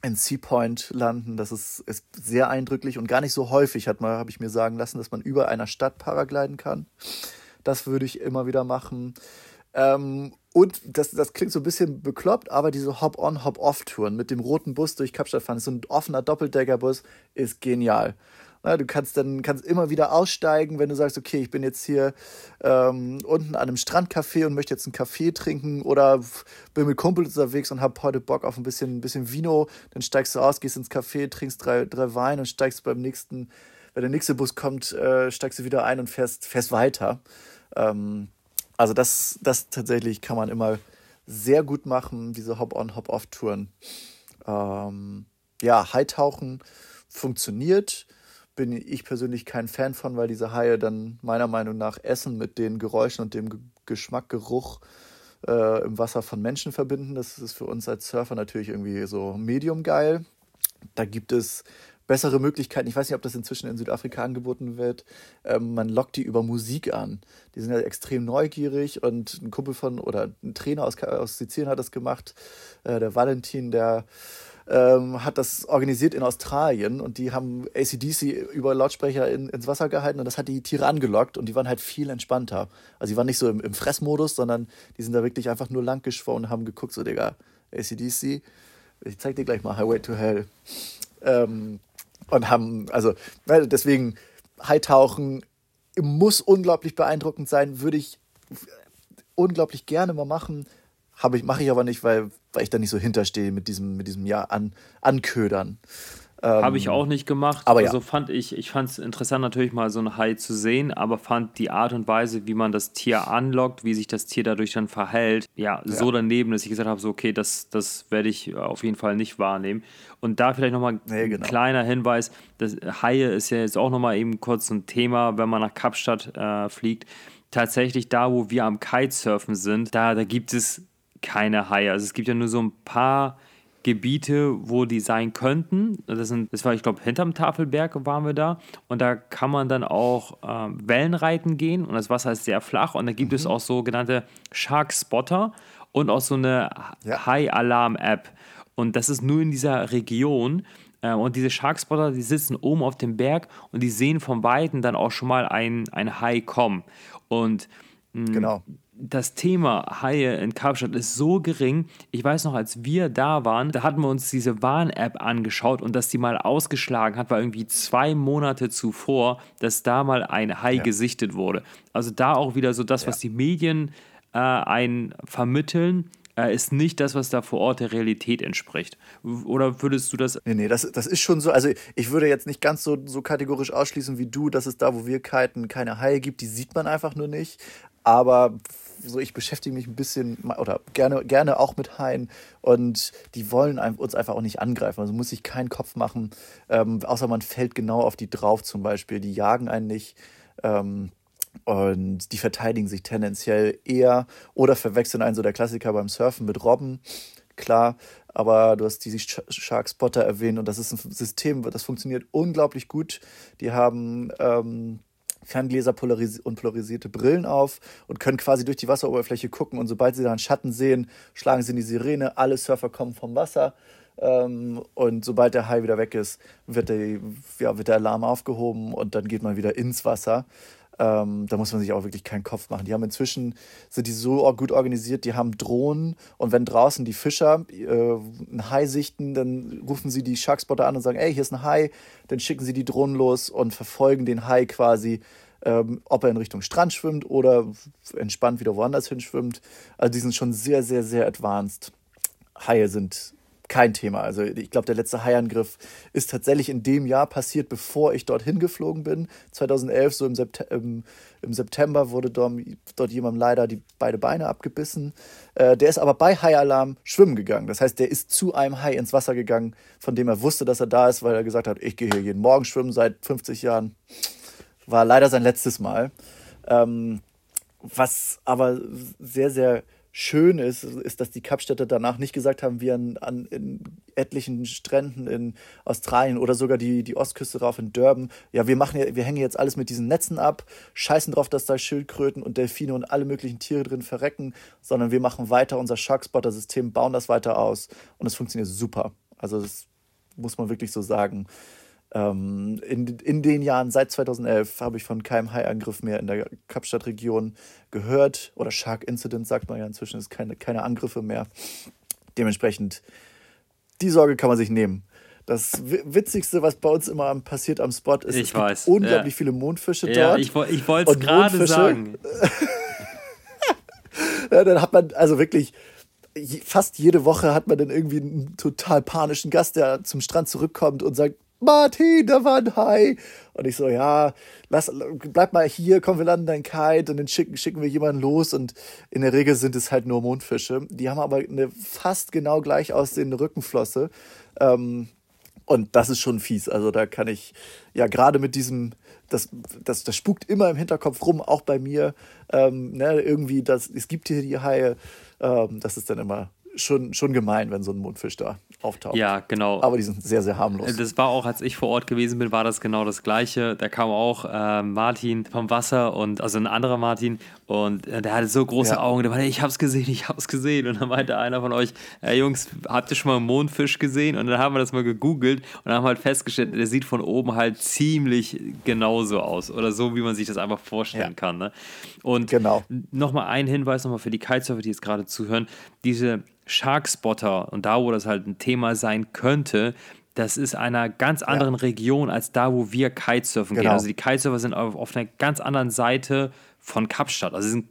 in Sea Point landen, das ist, ist sehr eindrücklich und gar nicht so häufig, habe ich mir sagen lassen, dass man über einer Stadt paragliden kann. Das würde ich immer wieder machen. Ähm, und das, das klingt so ein bisschen bekloppt, aber diese Hop-on, Hop-off-Touren mit dem roten Bus durch Kapstadt fahren, so ein offener Doppeldeckerbus, ist genial. Na, du kannst dann kannst immer wieder aussteigen, wenn du sagst, okay, ich bin jetzt hier ähm, unten an einem Strandcafé und möchte jetzt einen Kaffee trinken oder bin mit Kumpels unterwegs und habe heute Bock auf ein bisschen, ein bisschen Vino, dann steigst du aus, gehst ins Café, trinkst drei, drei Wein und steigst beim nächsten, wenn der nächste Bus kommt, äh, steigst du wieder ein und fährst, fährst weiter. Ähm, also das, das tatsächlich kann man immer sehr gut machen, diese Hop-on, Hop-off-Touren. Ähm, ja, Haitauchen funktioniert. Bin ich persönlich kein Fan von, weil diese Haie dann meiner Meinung nach Essen mit den Geräuschen und dem Geschmack, Geruch äh, im Wasser von Menschen verbinden. Das ist für uns als Surfer natürlich irgendwie so medium geil. Da gibt es bessere Möglichkeiten. Ich weiß nicht, ob das inzwischen in Südafrika angeboten wird. Ähm, man lockt die über Musik an. Die sind ja extrem neugierig und ein Kumpel von oder ein Trainer aus, aus Sizilien hat das gemacht. Äh, der Valentin, der ähm, hat das organisiert in Australien und die haben ACDC über Lautsprecher in, ins Wasser gehalten und das hat die Tiere angelockt und die waren halt viel entspannter. Also die waren nicht so im, im Fressmodus, sondern die sind da wirklich einfach nur lang geschwommen und haben geguckt, so Digga, ACDC, ich zeig dir gleich mal Highway to Hell. Ähm, und haben, also deswegen Haitauchen muss unglaublich beeindruckend sein, würde ich unglaublich gerne mal machen. Habe ich, mache ich aber nicht, weil, weil ich da nicht so hinterstehe mit diesem, mit diesem ja an, Anködern. Ähm, Habe ich auch nicht gemacht. Aber also ja. fand ich, ich fand es interessant, natürlich mal so ein Hai zu sehen, aber fand die Art und Weise, wie man das Tier anlockt, wie sich das Tier dadurch dann verhält, ja, ja. so daneben, dass ich gesagt habe, so, okay, das, das werde ich auf jeden Fall nicht wahrnehmen. Und da vielleicht nochmal nee, genau. ein kleiner Hinweis: das Haie ist ja jetzt auch nochmal eben kurz ein Thema, wenn man nach Kapstadt äh, fliegt. Tatsächlich da, wo wir am Kitesurfen sind, da, da gibt es keine Haie. Also es gibt ja nur so ein paar Gebiete, wo die sein könnten. Das, sind, das war, ich glaube, hinterm Tafelberg waren wir da. Und da kann man dann auch ähm, Wellenreiten gehen. Und das Wasser ist sehr flach. Und da gibt mhm. es auch sogenannte Shark Spotter und auch so eine ja. High Alarm App. Und das ist nur in dieser Region. Äh, und diese Shark Spotter, die sitzen oben auf dem Berg und die sehen vom Weiten dann auch schon mal ein, ein Hai kommen. Und mh, genau das Thema Haie in Kapstadt ist so gering. Ich weiß noch, als wir da waren, da hatten wir uns diese Warn-App angeschaut und dass die mal ausgeschlagen hat, war irgendwie zwei Monate zuvor, dass da mal ein Hai ja. gesichtet wurde. Also da auch wieder so das, ja. was die Medien äh, einen vermitteln, äh, ist nicht das, was da vor Ort der Realität entspricht. Oder würdest du das. Nee, nee, das, das ist schon so. Also, ich würde jetzt nicht ganz so, so kategorisch ausschließen wie du, dass es da, wo wir kiten, keine Haie gibt. Die sieht man einfach nur nicht. Aber so ich beschäftige mich ein bisschen oder gerne, gerne auch mit Haien und die wollen uns einfach auch nicht angreifen. Also muss ich keinen Kopf machen, ähm, außer man fällt genau auf die drauf zum Beispiel. Die jagen einen nicht. Ähm, und die verteidigen sich tendenziell eher oder verwechseln einen so der Klassiker beim Surfen mit Robben. Klar, aber du hast die Shark Spotter erwähnt und das ist ein System, das funktioniert unglaublich gut. Die haben ähm, Ferngläser und polarisierte Brillen auf und können quasi durch die Wasseroberfläche gucken. Und sobald sie da einen Schatten sehen, schlagen sie in die Sirene. Alle Surfer kommen vom Wasser. Ähm, und sobald der Hai wieder weg ist, wird der, ja, wird der Alarm aufgehoben und dann geht man wieder ins Wasser. Ähm, da muss man sich auch wirklich keinen Kopf machen. Die haben inzwischen, sind die so gut organisiert, die haben Drohnen und wenn draußen die Fischer äh, ein Hai sichten, dann rufen sie die Sharkspotter an und sagen, ey, hier ist ein Hai, dann schicken sie die Drohnen los und verfolgen den Hai quasi, ähm, ob er in Richtung Strand schwimmt oder entspannt wieder woanders hinschwimmt. Also die sind schon sehr, sehr, sehr advanced. Haie sind kein Thema. Also ich glaube, der letzte Haiangriff ist tatsächlich in dem Jahr passiert, bevor ich dorthin geflogen bin. 2011, so im, Sept im, im September, wurde dort, dort jemandem leider die beide Beine abgebissen. Äh, der ist aber bei Haialarm schwimmen gegangen. Das heißt, der ist zu einem Hai ins Wasser gegangen, von dem er wusste, dass er da ist, weil er gesagt hat, ich gehe hier jeden Morgen schwimmen seit 50 Jahren. War leider sein letztes Mal. Ähm, was aber sehr, sehr schön ist, ist, dass die Kapstädter danach nicht gesagt haben, wie an, an in etlichen Stränden in Australien oder sogar die, die Ostküste rauf in Durban, ja, wir machen wir hängen jetzt alles mit diesen Netzen ab, scheißen drauf, dass da Schildkröten und Delfine und alle möglichen Tiere drin verrecken, sondern wir machen weiter unser Sharkspotter-System, bauen das weiter aus und es funktioniert super. Also das muss man wirklich so sagen. Ähm, in, in den Jahren seit 2011 habe ich von keinem Haiangriff mehr in der Kapstadt-Region gehört. Oder Shark Incident sagt man ja inzwischen, ist keine, keine Angriffe mehr. Dementsprechend, die Sorge kann man sich nehmen. Das Witzigste, was bei uns immer passiert am Spot, ist, ich es weiß. gibt unglaublich ja. viele Mondfische ja, dort. Ich, ich wollte es gerade sagen. ja, dann hat man also wirklich fast jede Woche hat man dann irgendwie einen total panischen Gast, der zum Strand zurückkommt und sagt, Martin, da war ein Hai. Und ich so, ja, lass, bleib mal hier, komm, wir landen dein Kite und dann schicken, schicken wir jemanden los. Und in der Regel sind es halt nur Mondfische. Die haben aber eine fast genau gleich aussehende Rückenflosse. Ähm, und das ist schon fies. Also da kann ich, ja, gerade mit diesem, das, das, das spukt immer im Hinterkopf rum, auch bei mir. Ähm, ne, irgendwie, das, es gibt hier die Haie. Ähm, das ist dann immer schon, schon gemein, wenn so ein Mundfisch da auftaucht. Ja, genau. Aber die sind sehr, sehr harmlos. Das war auch, als ich vor Ort gewesen bin, war das genau das Gleiche. Da kam auch äh, Martin vom Wasser und also ein anderer Martin und äh, der hatte so große ja. Augen. Der war, ich hab's gesehen, ich hab's gesehen. Und dann meinte einer von euch, hey Jungs, habt ihr schon mal einen Mondfisch gesehen? Und dann haben wir das mal gegoogelt und haben halt festgestellt, der sieht von oben halt ziemlich genauso aus oder so, wie man sich das einfach vorstellen ja. kann. Ne? Und genau. nochmal ein Hinweis nochmal für die Kitesurfer, die jetzt gerade zuhören. Diese Sharkspotter und da, wo das halt ein Thema sein könnte, das ist einer ganz anderen ja. Region als da, wo wir Kitesurfen genau. gehen. Also die Kitesurfer sind auf, auf einer ganz anderen Seite von Kapstadt. Also sie sind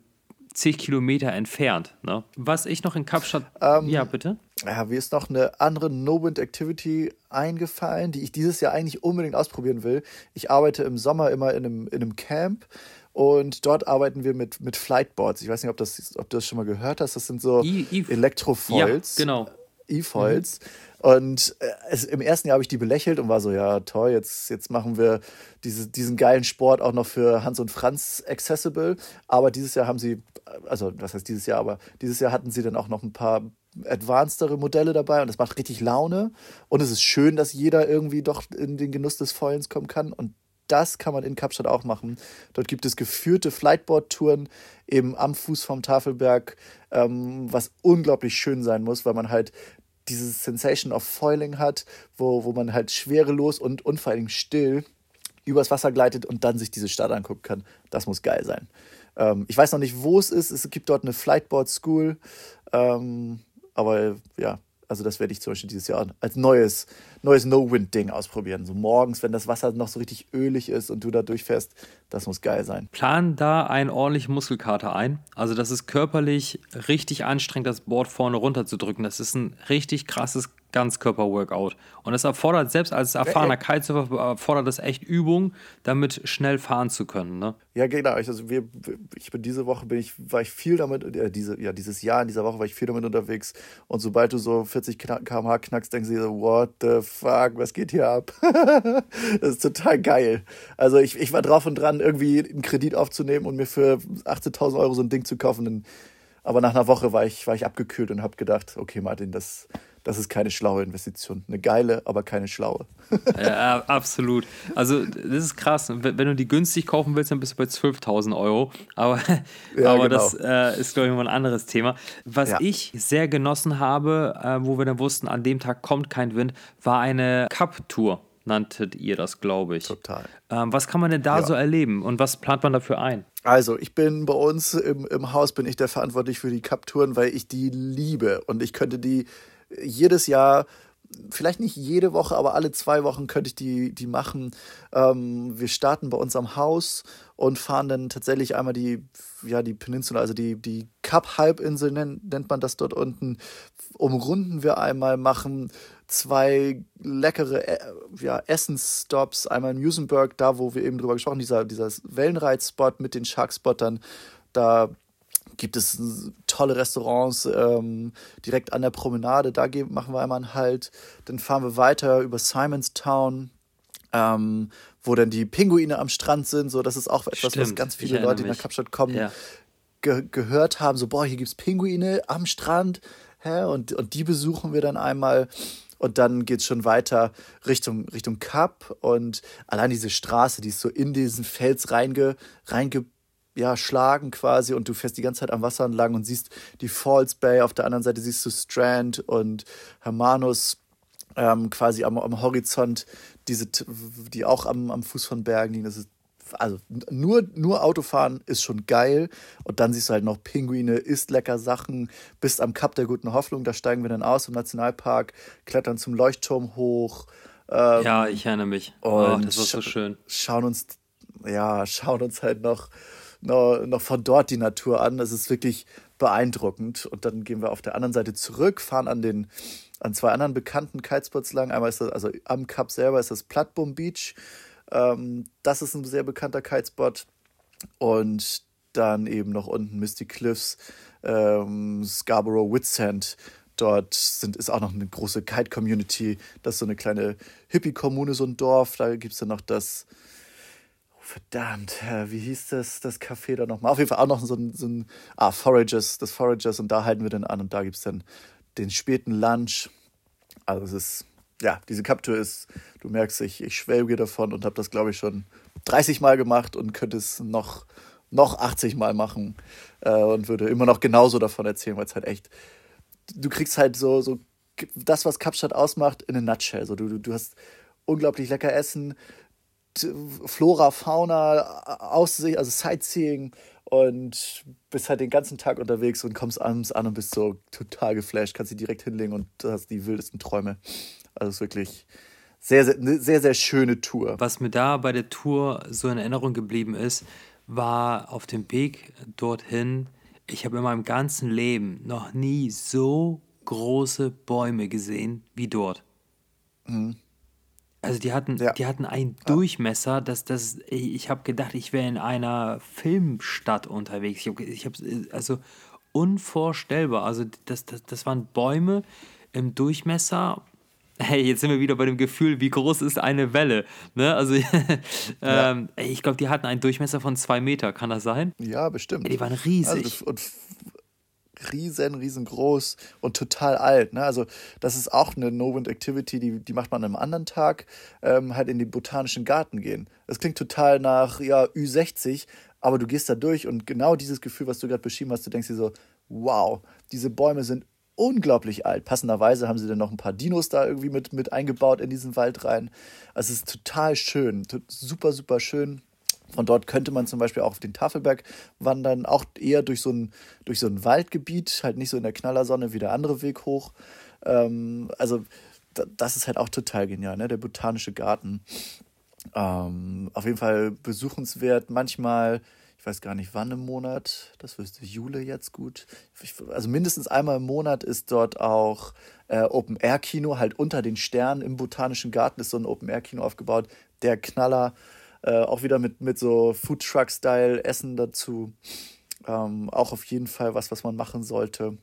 zig Kilometer entfernt. Ne? Was ich noch in Kapstadt. Ähm, ja, bitte. Ja, mir ist noch eine andere No-Wind-Activity eingefallen, die ich dieses Jahr eigentlich unbedingt ausprobieren will. Ich arbeite im Sommer immer in einem, in einem Camp und dort arbeiten wir mit, mit Flightboards. Ich weiß nicht, ob, das, ob du das schon mal gehört hast. Das sind so Elektrofoils. Ja, genau. E-Foils. Mhm. Und äh, es, im ersten Jahr habe ich die belächelt und war so, ja, toll, jetzt, jetzt machen wir diese, diesen geilen Sport auch noch für Hans und Franz accessible. Aber dieses Jahr haben sie, also was heißt dieses Jahr, aber dieses Jahr hatten sie dann auch noch ein paar advancedere Modelle dabei und das macht richtig Laune. Und es ist schön, dass jeder irgendwie doch in den Genuss des Foilens kommen kann. Und das kann man in Kapstadt auch machen. Dort gibt es geführte Flightboard-Touren eben am Fuß vom Tafelberg, ähm, was unglaublich schön sein muss, weil man halt dieses Sensation of Foiling hat, wo, wo man halt schwerelos und, und vor allem still übers Wasser gleitet und dann sich diese Stadt angucken kann. Das muss geil sein. Ähm, ich weiß noch nicht, wo es ist. Es gibt dort eine Flightboard School. Ähm, aber ja, also das werde ich zum Beispiel dieses Jahr als neues, neues No-Wind-Ding ausprobieren. So morgens, wenn das Wasser noch so richtig ölig ist und du da durchfährst, das muss geil sein. Plan da einen ordentlichen Muskelkater ein. Also das ist körperlich richtig anstrengend, das Board vorne runter zu drücken. Das ist ein richtig krasses Ganzkörper-Workout. Und das erfordert, selbst als erfahrener Kitesurfer, erfordert das echt Übung, damit schnell fahren zu können. Ne? Ja, genau. Also wir, ich bin diese Woche bin ich, war ich viel damit, äh, diese, ja, dieses Jahr in dieser Woche war ich viel damit unterwegs. Und sobald du so 40 km/h knackst, denkst du dir so, what the fuck, was geht hier ab? das ist total geil. Also ich, ich war drauf und dran, irgendwie einen Kredit aufzunehmen und mir für 18.000 Euro so ein Ding zu kaufen. Aber nach einer Woche war ich, war ich abgekühlt und habe gedacht, okay, Martin, das, das ist keine schlaue Investition. Eine geile, aber keine schlaue. ja, absolut. Also, das ist krass. Wenn du die günstig kaufen willst, dann bist du bei 12.000 Euro. Aber, ja, aber genau. das äh, ist, glaube ich, mal ein anderes Thema. Was ja. ich sehr genossen habe, äh, wo wir dann wussten, an dem Tag kommt kein Wind, war eine Cup-Tour nanntet ihr das, glaube ich. Total. Ähm, was kann man denn da ja. so erleben und was plant man dafür ein? Also, ich bin bei uns im, im Haus, bin ich der verantwortlich für die Cup-Touren, weil ich die liebe und ich könnte die jedes Jahr vielleicht nicht jede Woche, aber alle zwei Wochen könnte ich die, die machen. Ähm, wir starten bei uns am Haus und fahren dann tatsächlich einmal die, ja, die Peninsula, also die, die Cup-Halbinsel nennt, nennt man das dort unten. Umrunden wir einmal, machen zwei leckere äh, ja, Essensstops, einmal in Musenberg, da wo wir eben drüber gesprochen haben, dieser, dieser Wellenreitspot mit den Sharkspottern. Da gibt es tolle Restaurants ähm, direkt an der Promenade. Da geben, machen wir einmal einen Halt. Dann fahren wir weiter über Simonstown, ähm, wo dann die Pinguine am Strand sind. So, das ist auch etwas, Stimmt, was ganz viele Leute, die nach Kapstadt kommen, ja. ge gehört haben. So, boah, hier gibt es Pinguine am Strand. Hä? Und, und die besuchen wir dann einmal. Und dann geht es schon weiter Richtung, Richtung Kap. Und allein diese Straße, die ist so in diesen Fels reinge, reinge ja, schlagen quasi und du fährst die ganze Zeit am Wasser entlang und siehst die Falls Bay, auf der anderen Seite siehst du Strand und Hermanus ähm, quasi am, am Horizont, diese, die auch am, am Fuß von Bergen liegen. Das ist, also nur, nur Autofahren ist schon geil und dann siehst du halt noch Pinguine, isst lecker Sachen, bist am Kap der Guten Hoffnung, da steigen wir dann aus im Nationalpark, klettern zum Leuchtturm hoch. Ähm, ja, ich erinnere mich. Oh, das war so schön. Schauen uns, ja, schauen uns halt noch noch, noch von dort die Natur an. Das ist wirklich beeindruckend. Und dann gehen wir auf der anderen Seite zurück, fahren an den an zwei anderen bekannten Kitespots lang. Einmal ist das, also am Kap selber ist das Plattbum Beach. Ähm, das ist ein sehr bekannter Kitespot. Und dann eben noch unten Misty Cliffs, ähm, Scarborough Whitsand. Dort sind, ist auch noch eine große Kite-Community. Das ist so eine kleine Hippie-Kommune, so ein Dorf. Da gibt es dann noch das, verdammt, wie hieß das, das Café da nochmal? Auf jeden Fall auch noch so ein, so ein ah, Foragers, das Foragers und da halten wir dann an und da gibt es dann den späten Lunch. Also es ist, ja, diese Cup-Tour ist, du merkst, ich, ich schwelge davon und habe das, glaube ich, schon 30 Mal gemacht und könnte es noch, noch 80 Mal machen äh, und würde immer noch genauso davon erzählen, weil es halt echt, du kriegst halt so, so das, was Kapstadt ausmacht, in a nutshell. So, du, du, du hast unglaublich lecker Essen, Flora, Fauna, Aussicht, also Sightseeing und bist halt den ganzen Tag unterwegs und kommst abends an und bist so total geflasht, kannst dich direkt hinlegen und hast die wildesten Träume. Also es ist wirklich sehr, sehr, eine sehr, sehr schöne Tour. Was mir da bei der Tour so in Erinnerung geblieben ist, war auf dem Weg dorthin, ich habe in meinem ganzen Leben noch nie so große Bäume gesehen wie dort. Mhm. Also die hatten, ja. die hatten einen Durchmesser, dass das, ich habe gedacht, ich wäre in einer Filmstadt unterwegs. Ich habe, ich hab, also unvorstellbar. Also das, das, das waren Bäume im Durchmesser. Hey, jetzt sind wir wieder bei dem Gefühl, wie groß ist eine Welle? Ne? Also, ähm, ja. ich glaube, die hatten einen Durchmesser von zwei Meter, kann das sein? Ja, bestimmt. Die waren riesig. Also, und riesen, riesengroß und total alt. Ne? Also das ist auch eine No-Wind-Activity, die, die macht man an einem anderen Tag, ähm, halt in den botanischen Garten gehen. Das klingt total nach ja, Ü60, aber du gehst da durch und genau dieses Gefühl, was du gerade beschrieben hast, du denkst dir so, wow, diese Bäume sind unglaublich alt. Passenderweise haben sie dann noch ein paar Dinos da irgendwie mit, mit eingebaut in diesen Wald rein. Also es ist total schön, super, super schön. Von dort könnte man zum Beispiel auch auf den Tafelberg wandern, auch eher durch so ein, durch so ein Waldgebiet, halt nicht so in der Knallersonne wie der andere Weg hoch. Ähm, also das ist halt auch total genial, ne? der botanische Garten. Ähm, auf jeden Fall besuchenswert, manchmal, ich weiß gar nicht wann im Monat, das wüsste Jule jetzt gut. also mindestens einmal im Monat ist dort auch äh, Open-Air-Kino, halt unter den Sternen im Botanischen Garten ist so ein Open-Air-Kino aufgebaut. Der Knaller. Äh, auch wieder mit, mit so Food Truck-Style Essen dazu. Ähm, auch auf jeden Fall was, was man machen sollte.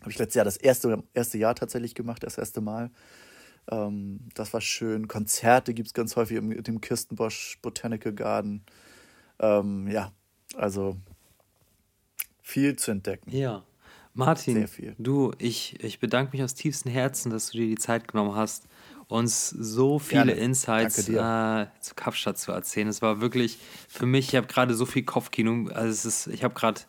Habe ich letztes Jahr das erste, erste Jahr tatsächlich gemacht, das erste Mal. Ähm, das war schön. Konzerte gibt es ganz häufig im, im Kirstenbosch Botanical Garden. Ähm, ja, also viel zu entdecken. Ja. Martin, du, ich, ich bedanke mich aus tiefstem Herzen, dass du dir die Zeit genommen hast, uns so viele Gerne. Insights äh, zu Kapstadt zu erzählen. Es war wirklich für mich, ich habe gerade so viel Kopfkino. Also es ist, ich habe gerade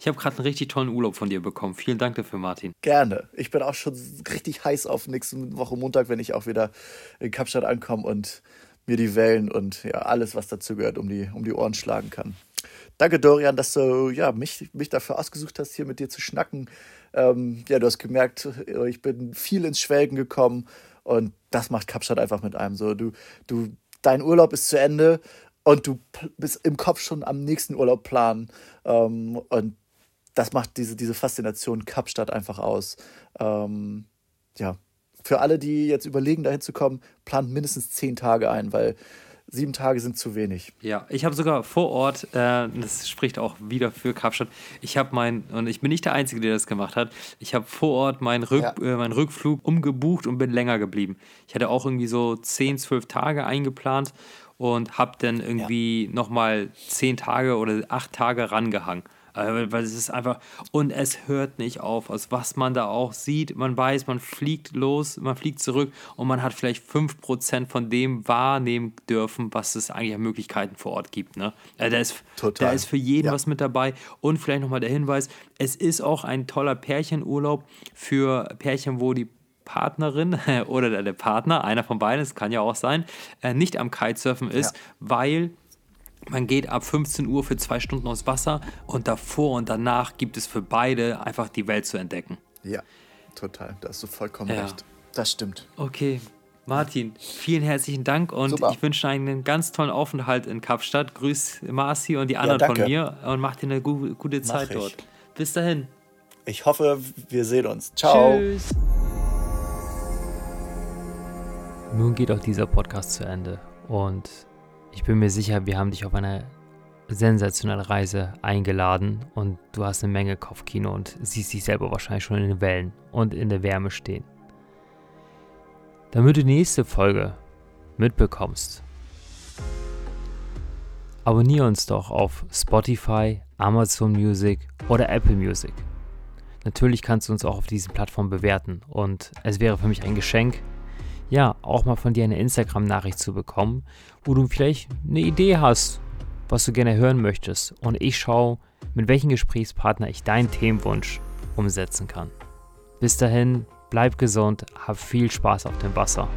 ich habe gerade einen richtig tollen Urlaub von dir bekommen. Vielen Dank dafür, Martin. Gerne. Ich bin auch schon richtig heiß auf nächste Woche Montag, wenn ich auch wieder in Kapstadt ankomme und mir die Wellen und ja, alles, was dazu gehört, um die, um die Ohren schlagen kann. Danke, Dorian, dass du ja, mich, mich dafür ausgesucht hast, hier mit dir zu schnacken. Ähm, ja, du hast gemerkt, ich bin viel ins Schwelgen gekommen Und das macht Kapstadt einfach mit einem. So, du, du, dein Urlaub ist zu Ende und du bist im Kopf schon am nächsten Urlaub planen. Ähm, und das macht diese, diese Faszination Kapstadt einfach aus. Ähm, ja, für alle, die jetzt überlegen, dahin zu kommen, plant mindestens zehn Tage ein, weil sieben Tage sind zu wenig. Ja, ich habe sogar vor Ort, äh, das spricht auch wieder für Kapstadt, ich habe mein, und ich bin nicht der Einzige, der das gemacht hat, ich habe vor Ort meinen Rück, ja. äh, mein Rückflug umgebucht und bin länger geblieben. Ich hatte auch irgendwie so zehn, zwölf Tage eingeplant und habe dann irgendwie ja. nochmal zehn Tage oder acht Tage rangehangen. Äh, weil es ist einfach, und es hört nicht auf, aus was man da auch sieht. Man weiß, man fliegt los, man fliegt zurück und man hat vielleicht 5% von dem wahrnehmen dürfen, was es eigentlich an Möglichkeiten vor Ort gibt. Ne? Also da, ist, da ist für jeden ja. was mit dabei. Und vielleicht nochmal der Hinweis: Es ist auch ein toller Pärchenurlaub für Pärchen, wo die Partnerin oder der Partner, einer von beiden, es kann ja auch sein, äh, nicht am Kitesurfen ist, ja. weil man geht ab 15 Uhr für zwei Stunden aus Wasser und davor und danach gibt es für beide einfach die Welt zu entdecken. Ja, total. Da hast du vollkommen ja. recht. Das stimmt. Okay. Martin, vielen herzlichen Dank und Super. ich wünsche einen ganz tollen Aufenthalt in Kapstadt. Grüß Marci und die anderen ja, von mir und mach dir eine gu gute Zeit dort. Bis dahin. Ich hoffe, wir sehen uns. Ciao. Tschüss. Nun geht auch dieser Podcast zu Ende und ich bin mir sicher, wir haben dich auf eine sensationelle Reise eingeladen und du hast eine Menge Kopfkino und siehst dich selber wahrscheinlich schon in den Wellen und in der Wärme stehen. Damit du die nächste Folge mitbekommst, abonniere uns doch auf Spotify, Amazon Music oder Apple Music. Natürlich kannst du uns auch auf diesen Plattformen bewerten und es wäre für mich ein Geschenk, ja, auch mal von dir eine Instagram-Nachricht zu bekommen, wo du vielleicht eine Idee hast, was du gerne hören möchtest. Und ich schaue, mit welchem Gesprächspartner ich deinen Themenwunsch umsetzen kann. Bis dahin, bleib gesund, hab viel Spaß auf dem Wasser.